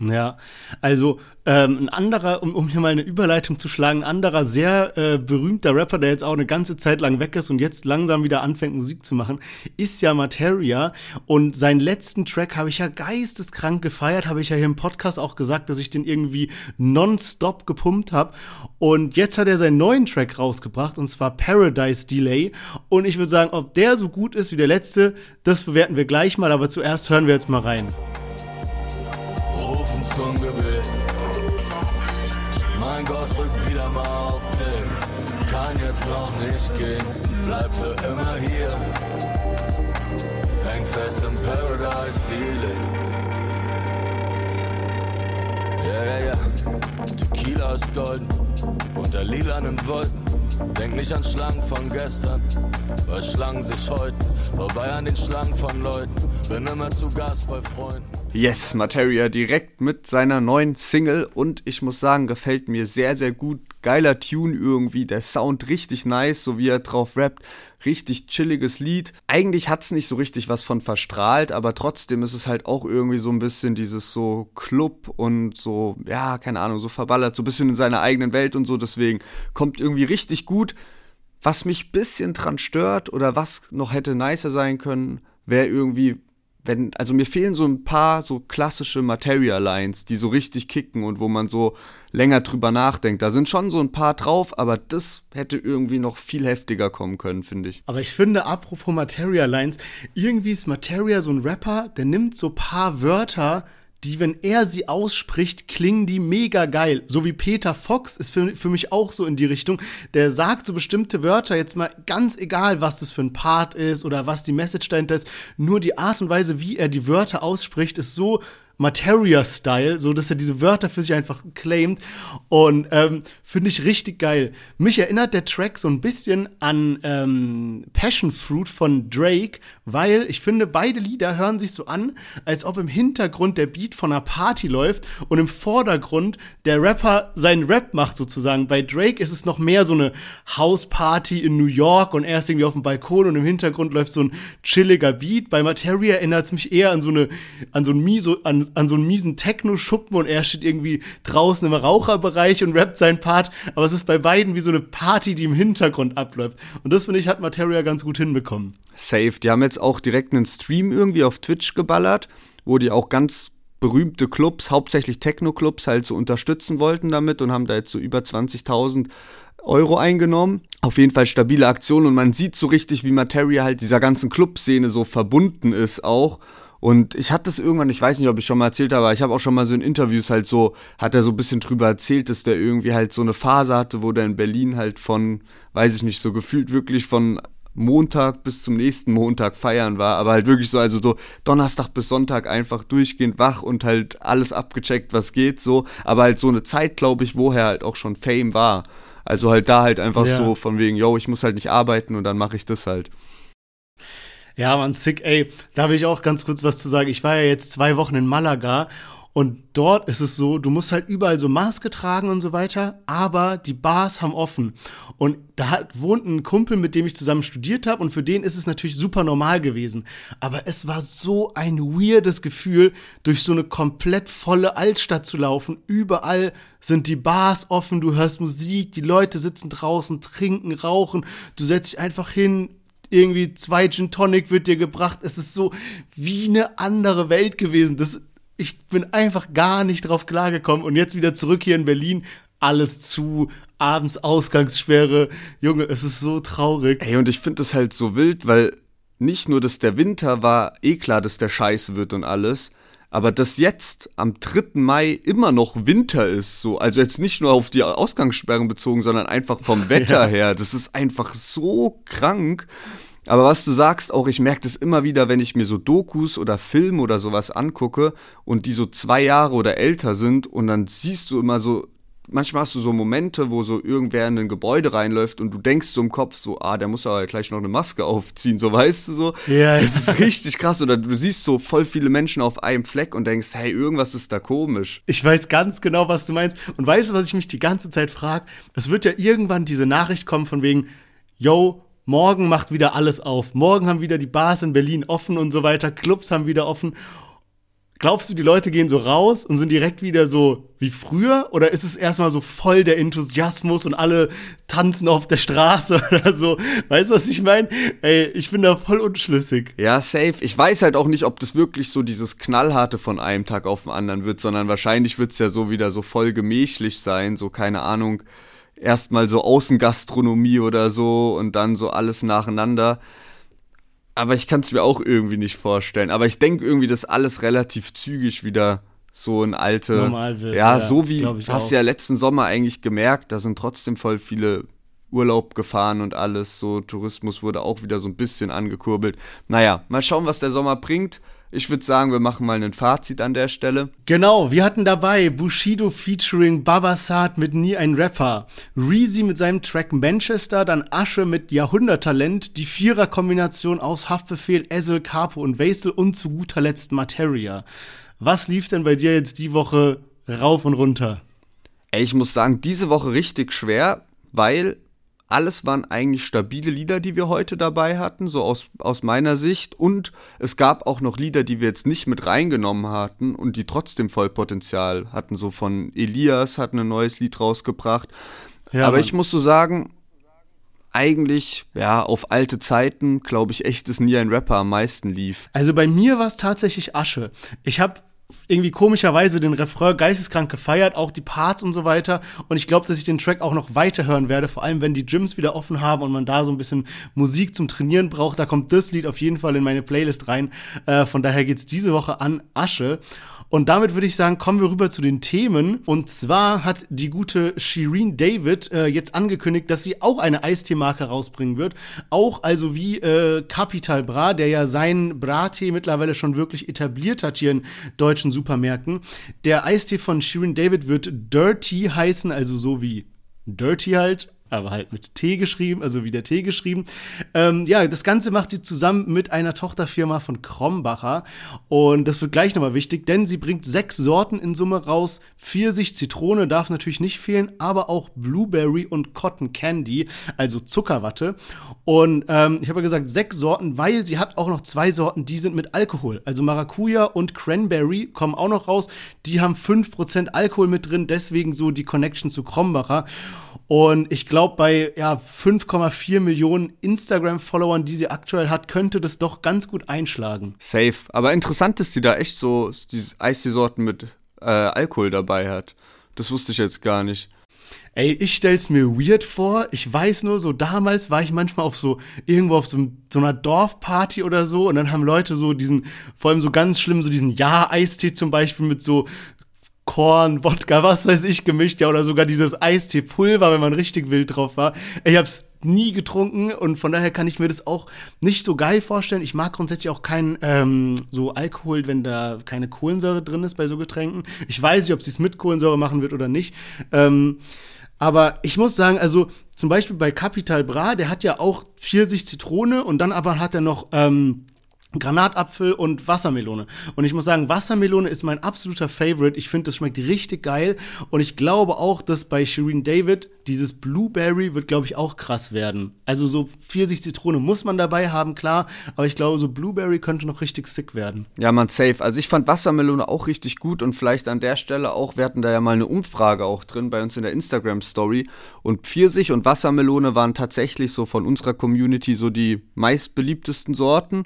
Ja, also ähm, ein anderer, um, um hier mal eine Überleitung zu schlagen, ein anderer sehr äh, berühmter Rapper, der jetzt auch eine ganze Zeit lang weg ist und jetzt langsam wieder anfängt, Musik zu machen, ist ja Materia. Und seinen letzten Track habe ich ja geisteskrank gefeiert, habe ich ja hier im Podcast auch gesagt, dass ich den irgendwie nonstop gepumpt habe. Und jetzt hat er seinen neuen Track rausgebracht, und zwar Paradise Delay. Und ich würde sagen, ob der so gut ist wie der letzte, das bewerten wir gleich mal, aber zuerst hören wir jetzt mal rein. Kann jetzt noch nicht gehen, bleib für immer hier. Häng fest im Paradise Delay. Ja, ja, ja. Tequila ist golden unter lilanen Wolken. Denk nicht an Schlangen von gestern, weil Schlangen sich heute vorbei an den Schlangen von Leuten. Bin immer zu Gast bei Freunden. Yes, Materia direkt mit seiner neuen Single und ich muss sagen, gefällt mir sehr, sehr gut. Geiler Tune irgendwie, der Sound richtig nice, so wie er drauf rappt. Richtig chilliges Lied. Eigentlich hat's nicht so richtig was von verstrahlt, aber trotzdem ist es halt auch irgendwie so ein bisschen dieses so Club und so, ja, keine Ahnung, so verballert, so ein bisschen in seiner eigenen Welt und so. Deswegen kommt irgendwie richtig gut. Was mich bisschen dran stört oder was noch hätte nicer sein können, wäre irgendwie wenn, also mir fehlen so ein paar so klassische Material-Lines, die so richtig kicken und wo man so länger drüber nachdenkt. Da sind schon so ein paar drauf, aber das hätte irgendwie noch viel heftiger kommen können, finde ich. Aber ich finde, apropos Material-Lines, irgendwie ist Materia so ein Rapper, der nimmt so paar Wörter, die, wenn er sie ausspricht, klingen die mega geil. So wie Peter Fox ist für, für mich auch so in die Richtung. Der sagt so bestimmte Wörter, jetzt mal ganz egal, was das für ein Part ist oder was die Message dahinter ist. Nur die Art und Weise, wie er die Wörter ausspricht, ist so Materia-Style, so dass er diese Wörter für sich einfach claimt. Und ähm, finde ich richtig geil. Mich erinnert der Track so ein bisschen an ähm, Passion Fruit von Drake, weil ich finde, beide Lieder hören sich so an, als ob im Hintergrund der Beat von einer Party läuft und im Vordergrund der Rapper seinen Rap macht sozusagen. Bei Drake ist es noch mehr so eine House-Party in New York und er ist irgendwie auf dem Balkon und im Hintergrund läuft so ein chilliger Beat. Bei Materia erinnert es mich eher an so eine, an so ein Miso, an an, so einen miesen Techno-Schuppen und er steht irgendwie draußen im Raucherbereich und rappt seinen Part. Aber es ist bei beiden wie so eine Party, die im Hintergrund abläuft. Und das, finde ich, hat Materia ganz gut hinbekommen. Safe. Die haben jetzt auch direkt einen Stream irgendwie auf Twitch geballert, wo die auch ganz berühmte Clubs, hauptsächlich Techno-Clubs, halt so unterstützen wollten damit und haben da jetzt so über 20.000 Euro eingenommen. Auf jeden Fall stabile Aktion und man sieht so richtig, wie Materia halt dieser ganzen Clubszene so verbunden ist auch. Und ich hatte es irgendwann, ich weiß nicht, ob ich schon mal erzählt habe, aber ich habe auch schon mal so in Interviews halt so, hat er so ein bisschen drüber erzählt, dass der irgendwie halt so eine Phase hatte, wo der in Berlin halt von, weiß ich nicht, so gefühlt wirklich von Montag bis zum nächsten Montag feiern war, aber halt wirklich so, also so Donnerstag bis Sonntag einfach durchgehend wach und halt alles abgecheckt, was geht, so, aber halt so eine Zeit, glaube ich, woher halt auch schon Fame war. Also halt da halt einfach ja. so von wegen, yo, ich muss halt nicht arbeiten und dann mache ich das halt. Ja, man, sick, ey. Da will ich auch ganz kurz was zu sagen. Ich war ja jetzt zwei Wochen in Malaga und dort ist es so, du musst halt überall so Maske tragen und so weiter, aber die Bars haben offen. Und da hat, wohnt ein Kumpel, mit dem ich zusammen studiert habe und für den ist es natürlich super normal gewesen. Aber es war so ein weirdes Gefühl, durch so eine komplett volle Altstadt zu laufen. Überall sind die Bars offen, du hörst Musik, die Leute sitzen draußen, trinken, rauchen, du setzt dich einfach hin, irgendwie zwei Gin Tonic wird dir gebracht. Es ist so wie eine andere Welt gewesen. Das, ich bin einfach gar nicht drauf klargekommen. Und jetzt wieder zurück hier in Berlin. Alles zu, abends Ausgangssperre. Junge, es ist so traurig. Ey, und ich finde das halt so wild, weil nicht nur, dass der Winter war, eh klar, dass der scheiße wird und alles, aber dass jetzt am 3. Mai immer noch Winter ist, so, also jetzt nicht nur auf die Ausgangssperren bezogen, sondern einfach vom Wetter ja. her, das ist einfach so krank. Aber was du sagst, auch ich merke das immer wieder, wenn ich mir so Dokus oder Filme oder sowas angucke und die so zwei Jahre oder älter sind und dann siehst du immer so manchmal hast du so Momente, wo so irgendwer in ein Gebäude reinläuft und du denkst so im Kopf so, ah, der muss aber gleich noch eine Maske aufziehen, so weißt du so. Ja. Das ist richtig krass. Oder du siehst so voll viele Menschen auf einem Fleck und denkst, hey, irgendwas ist da komisch. Ich weiß ganz genau, was du meinst. Und weißt du, was ich mich die ganze Zeit frage? Es wird ja irgendwann diese Nachricht kommen von wegen, yo, morgen macht wieder alles auf. Morgen haben wieder die Bars in Berlin offen und so weiter. Clubs haben wieder offen. Glaubst du, die Leute gehen so raus und sind direkt wieder so wie früher? Oder ist es erstmal so voll der Enthusiasmus und alle tanzen auf der Straße oder so? Weißt du, was ich meine? Ey, ich bin da voll unschlüssig. Ja, safe. Ich weiß halt auch nicht, ob das wirklich so dieses Knallharte von einem Tag auf den anderen wird, sondern wahrscheinlich wird es ja so wieder so voll gemächlich sein, so keine Ahnung, erstmal so Außengastronomie oder so und dann so alles nacheinander aber ich kann es mir auch irgendwie nicht vorstellen. Aber ich denke irgendwie, dass alles relativ zügig wieder so ein alte. Normal wird. Ja, ja so wie hast du ja letzten Sommer eigentlich gemerkt, da sind trotzdem voll viele Urlaub gefahren und alles. So Tourismus wurde auch wieder so ein bisschen angekurbelt. Naja, mal schauen, was der Sommer bringt. Ich würde sagen, wir machen mal ein Fazit an der Stelle. Genau, wir hatten dabei Bushido featuring Babasat mit Nie ein Rapper, Reezy mit seinem Track Manchester, dann Asche mit Jahrhunderttalent, die Vierer-Kombination aus Haftbefehl, Ezel, Capo und Wastel und zu guter Letzt Materia. Was lief denn bei dir jetzt die Woche rauf und runter? Ey, ich muss sagen, diese Woche richtig schwer, weil alles waren eigentlich stabile Lieder, die wir heute dabei hatten, so aus, aus meiner Sicht. Und es gab auch noch Lieder, die wir jetzt nicht mit reingenommen hatten und die trotzdem voll Potenzial hatten. So von Elias hat ein neues Lied rausgebracht. Ja, Aber ich muss so sagen, eigentlich, ja, auf alte Zeiten, glaube ich, echt, dass nie ein Rapper am meisten lief. Also bei mir war es tatsächlich Asche. Ich habe irgendwie komischerweise den Refrain geisteskrank gefeiert, auch die Parts und so weiter. Und ich glaube, dass ich den Track auch noch weiterhören werde, vor allem wenn die Gyms wieder offen haben und man da so ein bisschen Musik zum Trainieren braucht. Da kommt das Lied auf jeden Fall in meine Playlist rein. Äh, von daher geht's diese Woche an Asche. Und damit würde ich sagen, kommen wir rüber zu den Themen. Und zwar hat die gute Shireen David äh, jetzt angekündigt, dass sie auch eine Eistee-Marke rausbringen wird. Auch also wie äh, Capital Bra, der ja seinen Brattee mittlerweile schon wirklich etabliert hat hier in deutschen Supermärkten. Der Eistee von Shireen David wird Dirty heißen, also so wie Dirty halt, aber halt mit T geschrieben, also wie der T geschrieben. Ähm, ja, das Ganze macht sie zusammen mit einer Tochterfirma von Krombacher. Und das wird gleich nochmal wichtig, denn sie bringt sechs Sorten in Summe raus. Pfirsich, Zitrone darf natürlich nicht fehlen, aber auch Blueberry und Cotton Candy, also Zuckerwatte. Und ähm, ich habe ja gesagt, sechs Sorten, weil sie hat auch noch zwei Sorten, die sind mit Alkohol. Also Maracuja und Cranberry kommen auch noch raus. Die haben 5% Alkohol mit drin, deswegen so die Connection zu Krombacher. Und ich glaube, bei ja, 5,4 Millionen Instagram-Followern, die sie aktuell hat, könnte das doch ganz gut einschlagen. Safe. Aber interessant ist, sie da echt so diese Eissorten mit äh, Alkohol dabei hat. Das wusste ich jetzt gar nicht. Ey, ich stell's mir weird vor. Ich weiß nur, so damals war ich manchmal auf so, irgendwo auf so, so einer Dorfparty oder so und dann haben Leute so diesen, vor allem so ganz schlimm, so diesen Ja-Eistee zum Beispiel mit so Korn, Wodka, was weiß ich, gemischt, ja, oder sogar dieses Eistee-Pulver, wenn man richtig wild drauf war. Ich hab's nie getrunken und von daher kann ich mir das auch nicht so geil vorstellen. Ich mag grundsätzlich auch keinen ähm, so Alkohol, wenn da keine Kohlensäure drin ist bei so Getränken. Ich weiß nicht, ob sie es mit Kohlensäure machen wird oder nicht. Ähm, aber ich muss sagen, also zum Beispiel bei Capital Bra, der hat ja auch Pfirsich, Zitrone und dann aber hat er noch ähm, Granatapfel und Wassermelone. Und ich muss sagen, Wassermelone ist mein absoluter Favorite. Ich finde, das schmeckt richtig geil. Und ich glaube auch, dass bei Shireen David dieses Blueberry wird, glaube ich, auch krass werden. Also so Pfirsich-Zitrone muss man dabei haben, klar. Aber ich glaube, so Blueberry könnte noch richtig sick werden. Ja, man, safe. Also ich fand Wassermelone auch richtig gut. Und vielleicht an der Stelle auch, wir hatten da ja mal eine Umfrage auch drin bei uns in der Instagram-Story. Und Pfirsich und Wassermelone waren tatsächlich so von unserer Community so die meistbeliebtesten Sorten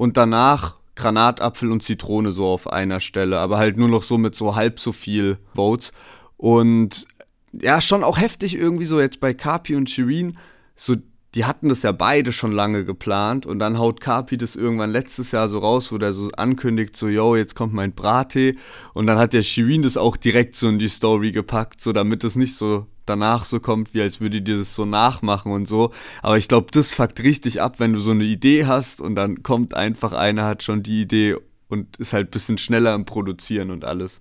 und danach Granatapfel und Zitrone so auf einer Stelle, aber halt nur noch so mit so halb so viel Votes. Und ja, schon auch heftig irgendwie so jetzt bei Carpi und Shirin, so die hatten das ja beide schon lange geplant und dann haut Kapi das irgendwann letztes Jahr so raus, wo der so ankündigt, so, yo, jetzt kommt mein Brattee und dann hat der Shirin das auch direkt so in die Story gepackt, so damit es nicht so danach so kommt, wie als würde dir das so nachmachen und so. Aber ich glaube, das fuckt richtig ab, wenn du so eine Idee hast und dann kommt einfach einer, hat schon die Idee und ist halt ein bisschen schneller im Produzieren und alles.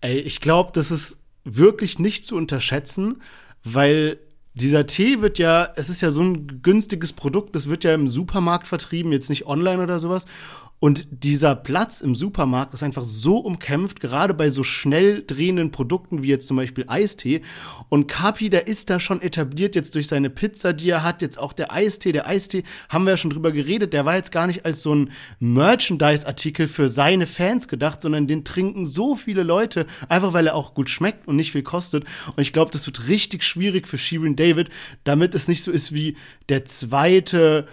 Ey, ich glaube, das ist wirklich nicht zu unterschätzen, weil dieser Tee wird ja, es ist ja so ein günstiges Produkt, das wird ja im Supermarkt vertrieben, jetzt nicht online oder sowas. Und dieser Platz im Supermarkt ist einfach so umkämpft, gerade bei so schnell drehenden Produkten wie jetzt zum Beispiel Eistee. Und Kapi, der ist da schon etabliert jetzt durch seine Pizza, die er hat, jetzt auch der Eistee. Der Eistee, haben wir ja schon drüber geredet, der war jetzt gar nicht als so ein Merchandise-Artikel für seine Fans gedacht, sondern den trinken so viele Leute, einfach weil er auch gut schmeckt und nicht viel kostet. Und ich glaube, das wird richtig schwierig für Shirin David, damit es nicht so ist wie der zweite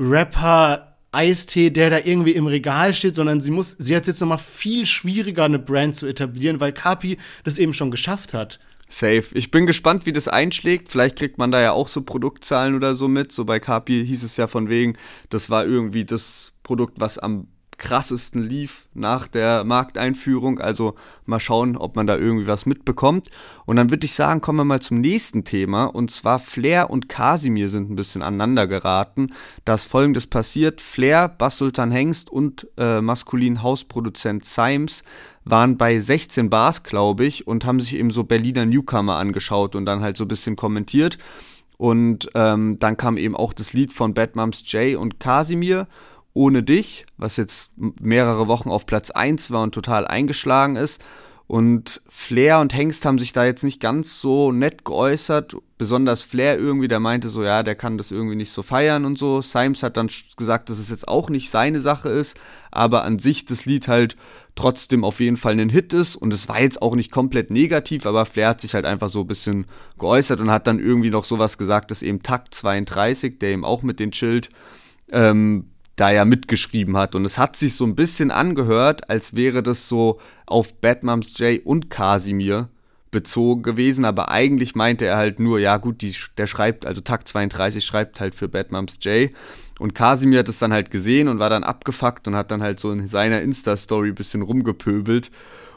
Rapper Eistee, der da irgendwie im Regal steht, sondern sie muss, sie hat jetzt noch mal viel schwieriger, eine Brand zu etablieren, weil Kapi das eben schon geschafft hat. Safe. Ich bin gespannt, wie das einschlägt. Vielleicht kriegt man da ja auch so Produktzahlen oder so mit. So bei Kapi hieß es ja von wegen, das war irgendwie das Produkt, was am krassesten lief nach der Markteinführung. Also mal schauen, ob man da irgendwie was mitbekommt. Und dann würde ich sagen, kommen wir mal zum nächsten Thema. Und zwar Flair und Kasimir sind ein bisschen aneinander geraten. Da ist folgendes passiert. Flair, Bass Sultan Hengst und äh, maskulin Hausproduzent Symes waren bei 16 Bars, glaube ich, und haben sich eben so Berliner Newcomer angeschaut und dann halt so ein bisschen kommentiert. Und ähm, dann kam eben auch das Lied von Bad Moms Jay und Kasimir ohne dich, was jetzt mehrere Wochen auf Platz 1 war und total eingeschlagen ist. Und Flair und Hengst haben sich da jetzt nicht ganz so nett geäußert. Besonders Flair irgendwie, der meinte so, ja, der kann das irgendwie nicht so feiern und so. Symes hat dann gesagt, dass es jetzt auch nicht seine Sache ist, aber an sich das Lied halt trotzdem auf jeden Fall ein Hit ist. Und es war jetzt auch nicht komplett negativ, aber Flair hat sich halt einfach so ein bisschen geäußert und hat dann irgendwie noch sowas gesagt, dass eben Takt 32, der eben auch mit den chillt, ähm, da ja mitgeschrieben hat. Und es hat sich so ein bisschen angehört, als wäre das so auf Batmums Jay und Casimir bezogen gewesen, aber eigentlich meinte er halt nur, ja gut, die, der schreibt, also Takt 32 schreibt halt für Batmums Jay. Und Casimir hat es dann halt gesehen und war dann abgefuckt und hat dann halt so in seiner Insta-Story ein bisschen rumgepöbelt.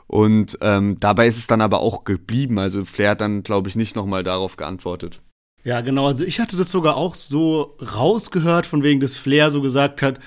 Und ähm, dabei ist es dann aber auch geblieben. Also Flair hat dann, glaube ich, nicht nochmal darauf geantwortet. Ja, genau. Also ich hatte das sogar auch so rausgehört, von wegen, dass Flair so gesagt hat,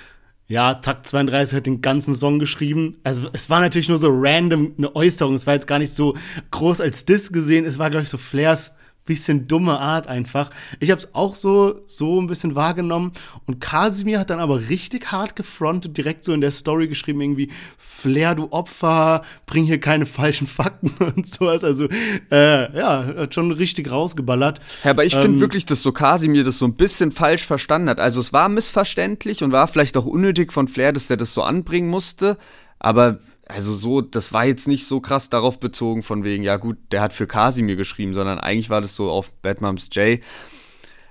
ja, Takt 32 hat den ganzen Song geschrieben. Also es war natürlich nur so random eine Äußerung. Es war jetzt gar nicht so groß als Diss gesehen. Es war, glaube ich, so Flairs bisschen dumme Art einfach. Ich habe es auch so so ein bisschen wahrgenommen und Kasimir hat dann aber richtig hart gefrontet, direkt so in der Story geschrieben irgendwie Flair du Opfer, bring hier keine falschen Fakten und sowas. Also äh, ja, hat schon richtig rausgeballert. Ja, aber ich ähm, finde wirklich, dass so Kasimir das so ein bisschen falsch verstanden hat. Also es war missverständlich und war vielleicht auch unnötig von Flair, dass der das so anbringen musste. Aber also so, das war jetzt nicht so krass darauf bezogen, von wegen, ja gut, der hat für Casimir geschrieben, sondern eigentlich war das so auf Bad Moms J.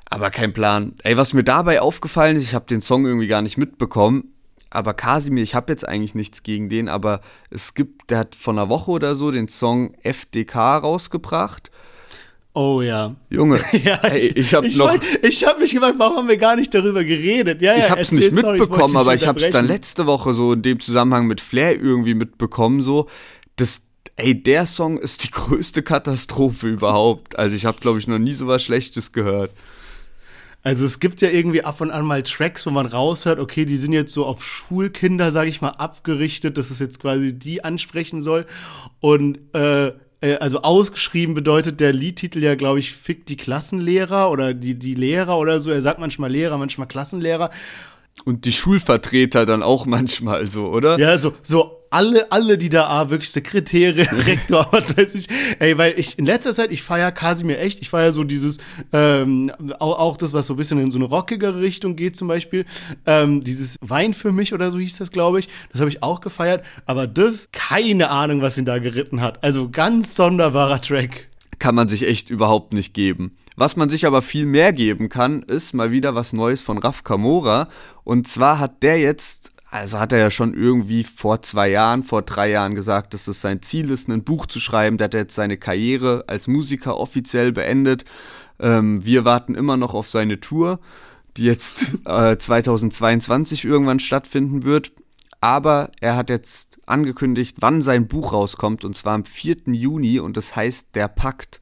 Aber kein Plan. Ey, was mir dabei aufgefallen ist, ich habe den Song irgendwie gar nicht mitbekommen. Aber Casimir, ich habe jetzt eigentlich nichts gegen den, aber es gibt, der hat vor einer Woche oder so den Song FDK rausgebracht. Oh ja. Junge, ja, ey, ich habe noch. ich habe mich gefragt, warum haben wir gar nicht darüber geredet? Ja, ja, ich habe es nicht mitbekommen, sorry, ich aber ich habe es dann letzte Woche so in dem Zusammenhang mit Flair irgendwie mitbekommen. So, das, ey, der Song ist die größte Katastrophe überhaupt. Also ich habe, glaube ich, noch nie so was Schlechtes gehört. Also es gibt ja irgendwie ab und an mal Tracks, wo man raushört, okay, die sind jetzt so auf Schulkinder, sage ich mal, abgerichtet, dass es jetzt quasi die ansprechen soll. Und äh, äh, also ausgeschrieben bedeutet der Liedtitel ja, glaube ich, Fick die Klassenlehrer oder die, die Lehrer oder so. Er sagt manchmal Lehrer, manchmal Klassenlehrer. Und die Schulvertreter dann auch manchmal so, oder? Ja, so, so alle, alle, die da ah, wirklich Sekretärin, Rektor, was weiß ich. Ey, weil ich in letzter Zeit, ich feier Kasimir echt. Ich feier so dieses, ähm, auch, auch das, was so ein bisschen in so eine rockigere Richtung geht, zum Beispiel. Ähm, dieses Wein für mich oder so hieß das, glaube ich. Das habe ich auch gefeiert. Aber das, keine Ahnung, was ihn da geritten hat. Also ganz sonderbarer Track. Kann man sich echt überhaupt nicht geben. Was man sich aber viel mehr geben kann, ist mal wieder was Neues von Raf Kamora. Und zwar hat der jetzt also hat er ja schon irgendwie vor zwei Jahren, vor drei Jahren gesagt, dass es sein Ziel ist, ein Buch zu schreiben. Der hat jetzt seine Karriere als Musiker offiziell beendet. Ähm, wir warten immer noch auf seine Tour, die jetzt äh, 2022 irgendwann stattfinden wird. Aber er hat jetzt angekündigt, wann sein Buch rauskommt, und zwar am 4. Juni, und das heißt Der Pakt.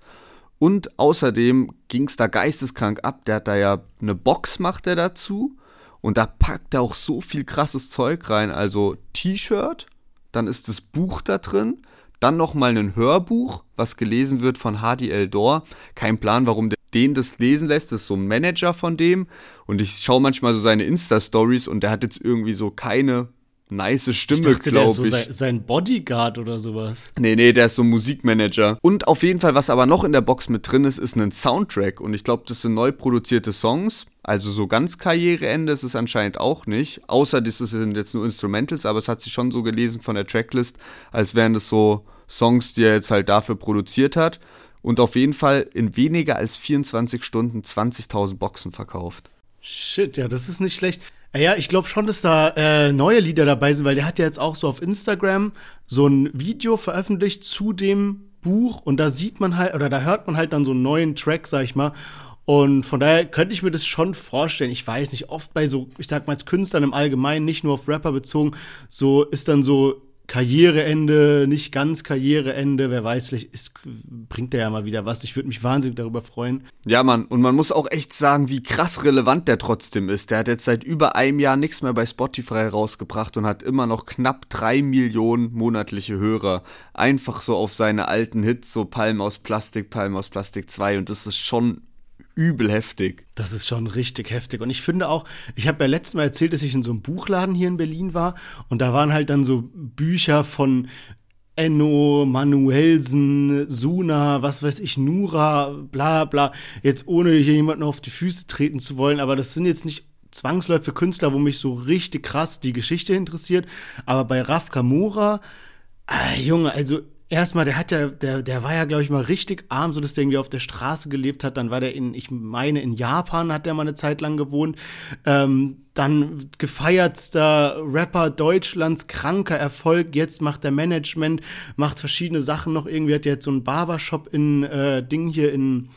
Und außerdem ging es da geisteskrank ab. Der hat da ja eine Box, macht er dazu. Und da packt er auch so viel krasses Zeug rein. Also T-Shirt, dann ist das Buch da drin, dann nochmal ein Hörbuch, was gelesen wird von Hadi Eldor. Kein Plan, warum der den das lesen lässt. Das ist so ein Manager von dem. Und ich schaue manchmal so seine Insta-Stories und der hat jetzt irgendwie so keine nice Stimme, glaube ich. So sein, sein, Bodyguard oder sowas. Nee, nee, der ist so Musikmanager. Und auf jeden Fall, was aber noch in der Box mit drin ist, ist ein Soundtrack. Und ich glaube, das sind neu produzierte Songs. Also so ganz Karriereende ist es anscheinend auch nicht. Außer das sind jetzt nur Instrumentals, aber es hat sich schon so gelesen von der Tracklist, als wären das so Songs, die er jetzt halt dafür produziert hat und auf jeden Fall in weniger als 24 Stunden 20.000 Boxen verkauft. Shit, ja, das ist nicht schlecht. Ja, ich glaube schon, dass da äh, neue Lieder dabei sind, weil der hat ja jetzt auch so auf Instagram so ein Video veröffentlicht zu dem Buch und da sieht man halt, oder da hört man halt dann so einen neuen Track, sag ich mal. Und von daher könnte ich mir das schon vorstellen. Ich weiß nicht, oft bei so, ich sag mal, als Künstlern im Allgemeinen, nicht nur auf Rapper bezogen, so ist dann so Karriereende, nicht ganz Karriereende, wer weiß, vielleicht ist, bringt der ja mal wieder was. Ich würde mich wahnsinnig darüber freuen. Ja, Mann, und man muss auch echt sagen, wie krass relevant der trotzdem ist. Der hat jetzt seit über einem Jahr nichts mehr bei Spotify rausgebracht und hat immer noch knapp drei Millionen monatliche Hörer. Einfach so auf seine alten Hits, so Palm aus Plastik, Palm aus Plastik 2 und das ist schon übel heftig. Das ist schon richtig heftig. Und ich finde auch, ich habe ja letztes Mal erzählt, dass ich in so einem Buchladen hier in Berlin war und da waren halt dann so Bücher von Enno, Manuelsen, Suna, was weiß ich, Nura, bla bla. Jetzt ohne hier jemanden auf die Füße treten zu wollen, aber das sind jetzt nicht zwangsläufige Künstler, wo mich so richtig krass die Geschichte interessiert. Aber bei Raf Kamura, äh, Junge, also Erstmal, der hat ja, der, der war ja, glaube ich, mal richtig arm, so dass der irgendwie auf der Straße gelebt hat. Dann war der in, ich meine, in Japan hat der mal eine Zeit lang gewohnt. Ähm, dann gefeiertster Rapper Deutschlands, kranker Erfolg. Jetzt macht er Management, macht verschiedene Sachen noch. Irgendwie hat jetzt so einen Barbershop in äh, Ding hier in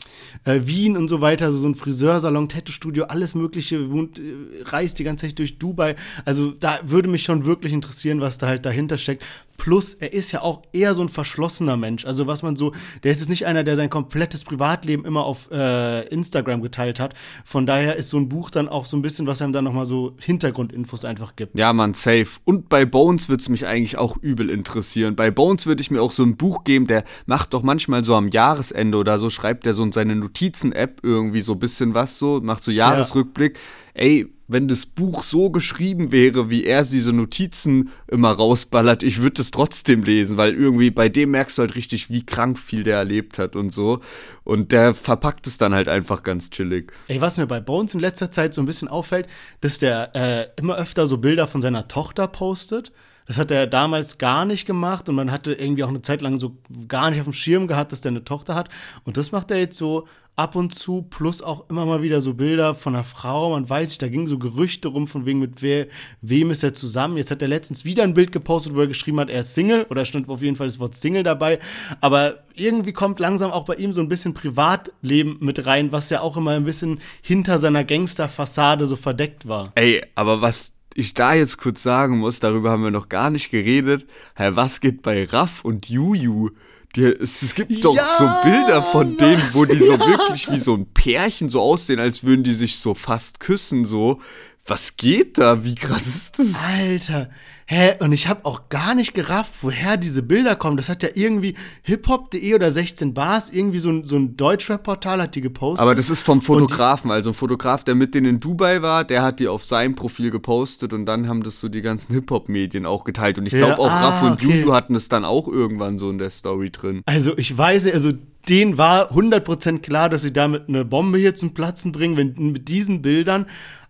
äh, Wien und so weiter, also so ein Friseursalon, Tattoo-Studio, alles Mögliche, wohnt, äh, reist die ganze Zeit durch Dubai. Also da würde mich schon wirklich interessieren, was da halt dahinter steckt. Plus, er ist ja auch eher so ein verschlossener Mensch. Also was man so, der ist jetzt nicht einer, der sein komplettes Privatleben immer auf äh, Instagram geteilt hat. Von daher ist so ein Buch dann auch so ein bisschen, was einem dann nochmal so so Hintergrundinfos einfach gibt. Ja, man, safe. Und bei Bones würde es mich eigentlich auch übel interessieren. Bei Bones würde ich mir auch so ein Buch geben, der macht doch manchmal so am Jahresende oder so, schreibt der so in seine Notizen-App irgendwie so ein bisschen was so, macht so Jahresrückblick. Ja. Ey, wenn das Buch so geschrieben wäre, wie er diese Notizen immer rausballert, ich würde es trotzdem lesen, weil irgendwie bei dem merkst du halt richtig, wie krank viel der erlebt hat und so. Und der verpackt es dann halt einfach ganz chillig. Ey, was mir bei Bones in letzter Zeit so ein bisschen auffällt, dass der äh, immer öfter so Bilder von seiner Tochter postet. Das hat er damals gar nicht gemacht und man hatte irgendwie auch eine Zeit lang so gar nicht auf dem Schirm gehabt, dass der eine Tochter hat. Und das macht er jetzt so ab und zu, plus auch immer mal wieder so Bilder von einer Frau. Man weiß nicht, da gingen so Gerüchte rum, von wegen mit wer, wem ist er zusammen. Jetzt hat er letztens wieder ein Bild gepostet, wo er geschrieben hat, er ist Single, oder stand auf jeden Fall das Wort Single dabei. Aber irgendwie kommt langsam auch bei ihm so ein bisschen Privatleben mit rein, was ja auch immer ein bisschen hinter seiner Gangsterfassade so verdeckt war. Ey, aber was ich da jetzt kurz sagen muss, darüber haben wir noch gar nicht geredet. Herr, was geht bei Raff und Juju? Die, es, es, gibt doch ja, so Bilder von denen, wo die so ja. wirklich wie so ein Pärchen so aussehen, als würden die sich so fast küssen, so. Was geht da? Wie krass ist das? Alter, Hä? Und ich habe auch gar nicht gerafft, woher diese Bilder kommen. Das hat ja irgendwie hiphop.de oder 16 Bars, irgendwie so ein, so ein Deutschrap-Portal hat die gepostet. Aber das ist vom Fotografen, also ein Fotograf, der mit denen in Dubai war, der hat die auf seinem Profil gepostet und dann haben das so die ganzen Hip-Hop-Medien auch geteilt. Und ich glaube ja, auch ah, Raff und okay. Juju hatten es dann auch irgendwann so in der Story drin. Also ich weiß, also denen war 100% klar, dass sie damit eine Bombe hier zum Platzen bringen, wenn, mit diesen Bildern.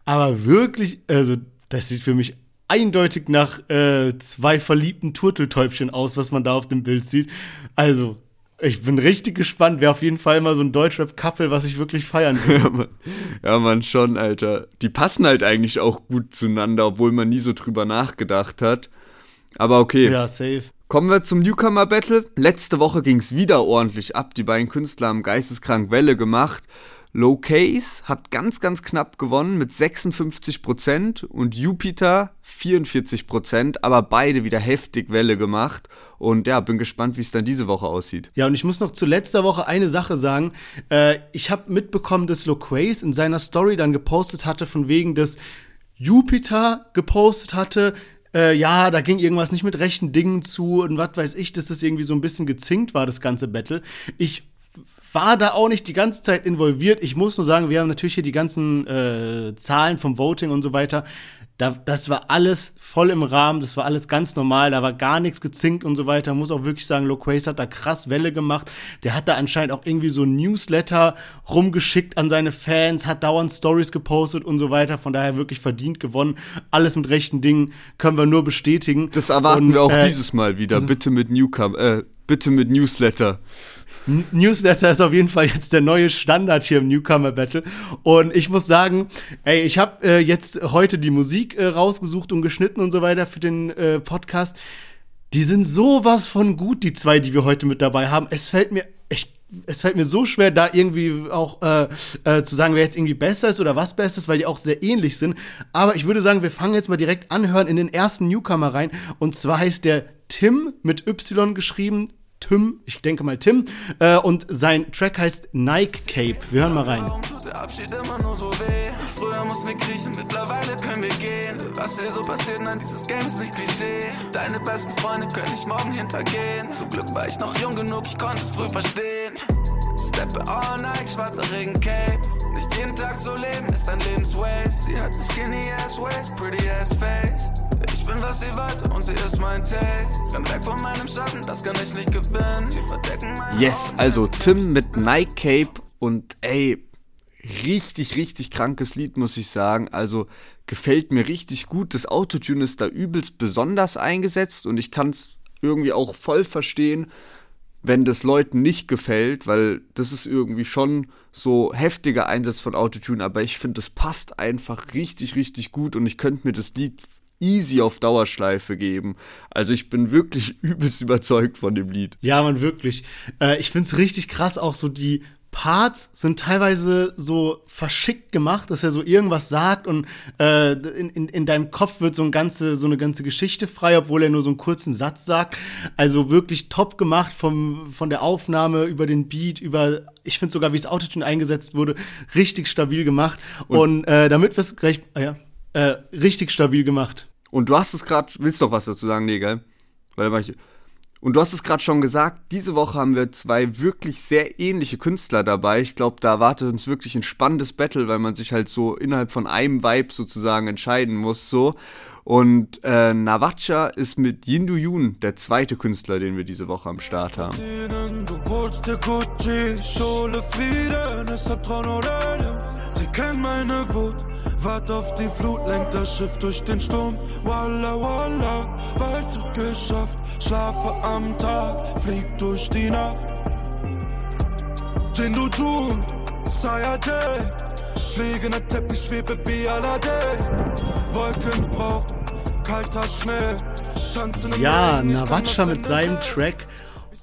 Aber wirklich, also das sieht für mich eindeutig nach äh, zwei verliebten Turteltäubchen aus, was man da auf dem Bild sieht. Also, ich bin richtig gespannt. Wäre auf jeden Fall mal so ein Deutschrap-Couple, was ich wirklich feiern würde. ja, man, schon, Alter. Die passen halt eigentlich auch gut zueinander, obwohl man nie so drüber nachgedacht hat. Aber okay. Ja, safe. Kommen wir zum Newcomer Battle. Letzte Woche ging es wieder ordentlich ab. Die beiden Künstler haben geisteskrank Welle gemacht. Low Case hat ganz, ganz knapp gewonnen mit 56% und Jupiter 44%, aber beide wieder heftig Welle gemacht. Und ja, bin gespannt, wie es dann diese Woche aussieht. Ja, und ich muss noch zu letzter Woche eine Sache sagen. Äh, ich habe mitbekommen, dass Loquace in seiner Story dann gepostet hatte, von wegen, dass Jupiter gepostet hatte, äh, ja, da ging irgendwas nicht mit rechten Dingen zu und was weiß ich, dass das irgendwie so ein bisschen gezinkt war, das ganze Battle. Ich war da auch nicht die ganze Zeit involviert. Ich muss nur sagen, wir haben natürlich hier die ganzen äh, Zahlen vom Voting und so weiter. Da, das war alles voll im Rahmen, das war alles ganz normal, da war gar nichts gezinkt und so weiter. Muss auch wirklich sagen, Loquace hat da krass Welle gemacht. Der hat da anscheinend auch irgendwie so ein Newsletter rumgeschickt an seine Fans, hat dauernd Stories gepostet und so weiter. Von daher wirklich verdient gewonnen. Alles mit rechten Dingen können wir nur bestätigen. Das erwarten und, wir auch äh, dieses Mal wieder. bitte mit Newcom, äh, bitte mit Newsletter. Newsletter ist auf jeden Fall jetzt der neue Standard hier im Newcomer Battle. Und ich muss sagen, ey, ich habe äh, jetzt heute die Musik äh, rausgesucht und geschnitten und so weiter für den äh, Podcast. Die sind sowas von gut, die zwei, die wir heute mit dabei haben. Es fällt mir echt es fällt mir so schwer, da irgendwie auch äh, äh, zu sagen, wer jetzt irgendwie besser ist oder was besser ist, weil die auch sehr ähnlich sind. Aber ich würde sagen, wir fangen jetzt mal direkt anhören in den ersten Newcomer rein. Und zwar heißt der Tim mit Y geschrieben, Tim, ich denke mal Tim, äh, und sein Track heißt Nike Cape. Wir hören mal rein. Warum tut der Abschied immer nur so weh? Früher mussten wir kriechen, mittlerweile können wir gehen. Was hier so passiert, nein, dieses Game ist nicht Klischee. Deine besten Freunde können nicht morgen hintergehen. Zum Glück war ich noch jung genug, ich konnte es früh verstehen. Steppe all night, schwarzer Regen Cape. Nicht jeden Tag so leben, ist ein Lebenswaste. Sie hat skinny ass waist, pretty ass face. Ich bin, was sie wollte und sie ist mein Taste. Bin weg von meinem Schatten, das kann ich nicht gewinnen. Sie verdecken meine Yes, Augen also Tim mit Nike Cape und ey, richtig, richtig krankes Lied, muss ich sagen. Also gefällt mir richtig gut. Das Autotune ist da übelst besonders eingesetzt und ich kann es irgendwie auch voll verstehen, wenn das Leuten nicht gefällt, weil das ist irgendwie schon so heftiger Einsatz von Autotune, aber ich finde, das passt einfach richtig, richtig gut und ich könnte mir das Lied easy auf Dauerschleife geben. Also ich bin wirklich übelst überzeugt von dem Lied. Ja, man, wirklich. Äh, ich find's richtig krass, auch so die Parts sind teilweise so verschickt gemacht, dass er so irgendwas sagt und äh, in, in, in deinem Kopf wird so, ein ganze, so eine ganze Geschichte frei, obwohl er nur so einen kurzen Satz sagt. Also wirklich top gemacht vom, von der Aufnahme über den Beat, über, ich finde sogar, wie das Autotune eingesetzt wurde, richtig stabil gemacht. Und, und äh, damit wir es gleich, ah ja, äh, richtig stabil gemacht. Und du hast es gerade, willst doch was dazu sagen, nee, gell? Weil da war ich. Und du hast es gerade schon gesagt, diese Woche haben wir zwei wirklich sehr ähnliche Künstler dabei. Ich glaube, da erwartet uns wirklich ein spannendes Battle, weil man sich halt so innerhalb von einem Vibe sozusagen entscheiden muss, so. Und äh, Navacha ist mit Yindu Yun der zweite Künstler, den wir diese Woche am Start haben. Sie kennen meine Wut, wart auf die Flut, lenkt das Schiff durch den Sturm. Walla, walla, bald ist geschafft, schlafe am Tag, flieg durch die Nacht. Jindu Jun, Sayajay, fliegender Teppich, schwebe wie Aladdin. Wolken braucht, kalter Schnee, tanzen im Ja, das mit in seinem. Track.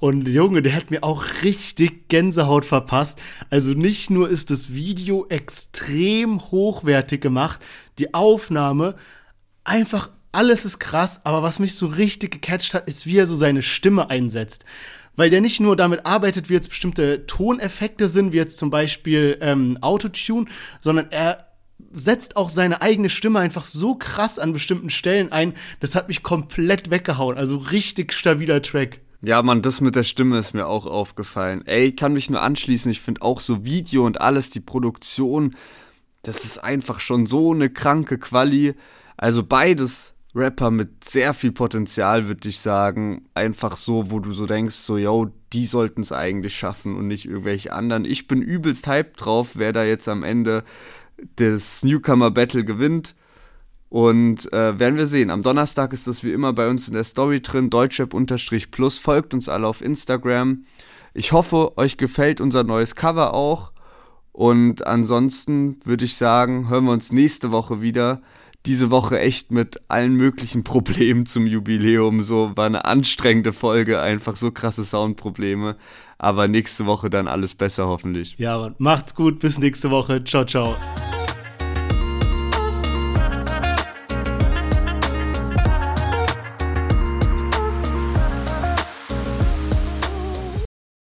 Und Junge, der hat mir auch richtig Gänsehaut verpasst. Also nicht nur ist das Video extrem hochwertig gemacht, die Aufnahme, einfach alles ist krass, aber was mich so richtig gecatcht hat, ist, wie er so seine Stimme einsetzt. Weil der nicht nur damit arbeitet, wie jetzt bestimmte Toneffekte sind, wie jetzt zum Beispiel ähm, Autotune, sondern er setzt auch seine eigene Stimme einfach so krass an bestimmten Stellen ein, das hat mich komplett weggehauen. Also richtig stabiler Track. Ja, Mann, das mit der Stimme ist mir auch aufgefallen. Ey, kann mich nur anschließen. Ich finde auch so Video und alles, die Produktion, das ist einfach schon so eine kranke Quali. Also beides Rapper mit sehr viel Potenzial, würde ich sagen. Einfach so, wo du so denkst, so, yo, die sollten es eigentlich schaffen und nicht irgendwelche anderen. Ich bin übelst hyped drauf, wer da jetzt am Ende des Newcomer Battle gewinnt. Und äh, werden wir sehen. Am Donnerstag ist das wie immer bei uns in der Story drin. Deutschrap-Plus. Folgt uns alle auf Instagram. Ich hoffe, euch gefällt unser neues Cover auch. Und ansonsten würde ich sagen, hören wir uns nächste Woche wieder. diese Woche echt mit allen möglichen Problemen zum Jubiläum. So war eine anstrengende Folge, einfach so krasse Soundprobleme. Aber nächste Woche dann alles besser hoffentlich. Ja, Mann. macht's gut, bis nächste Woche. Ciao, ciao.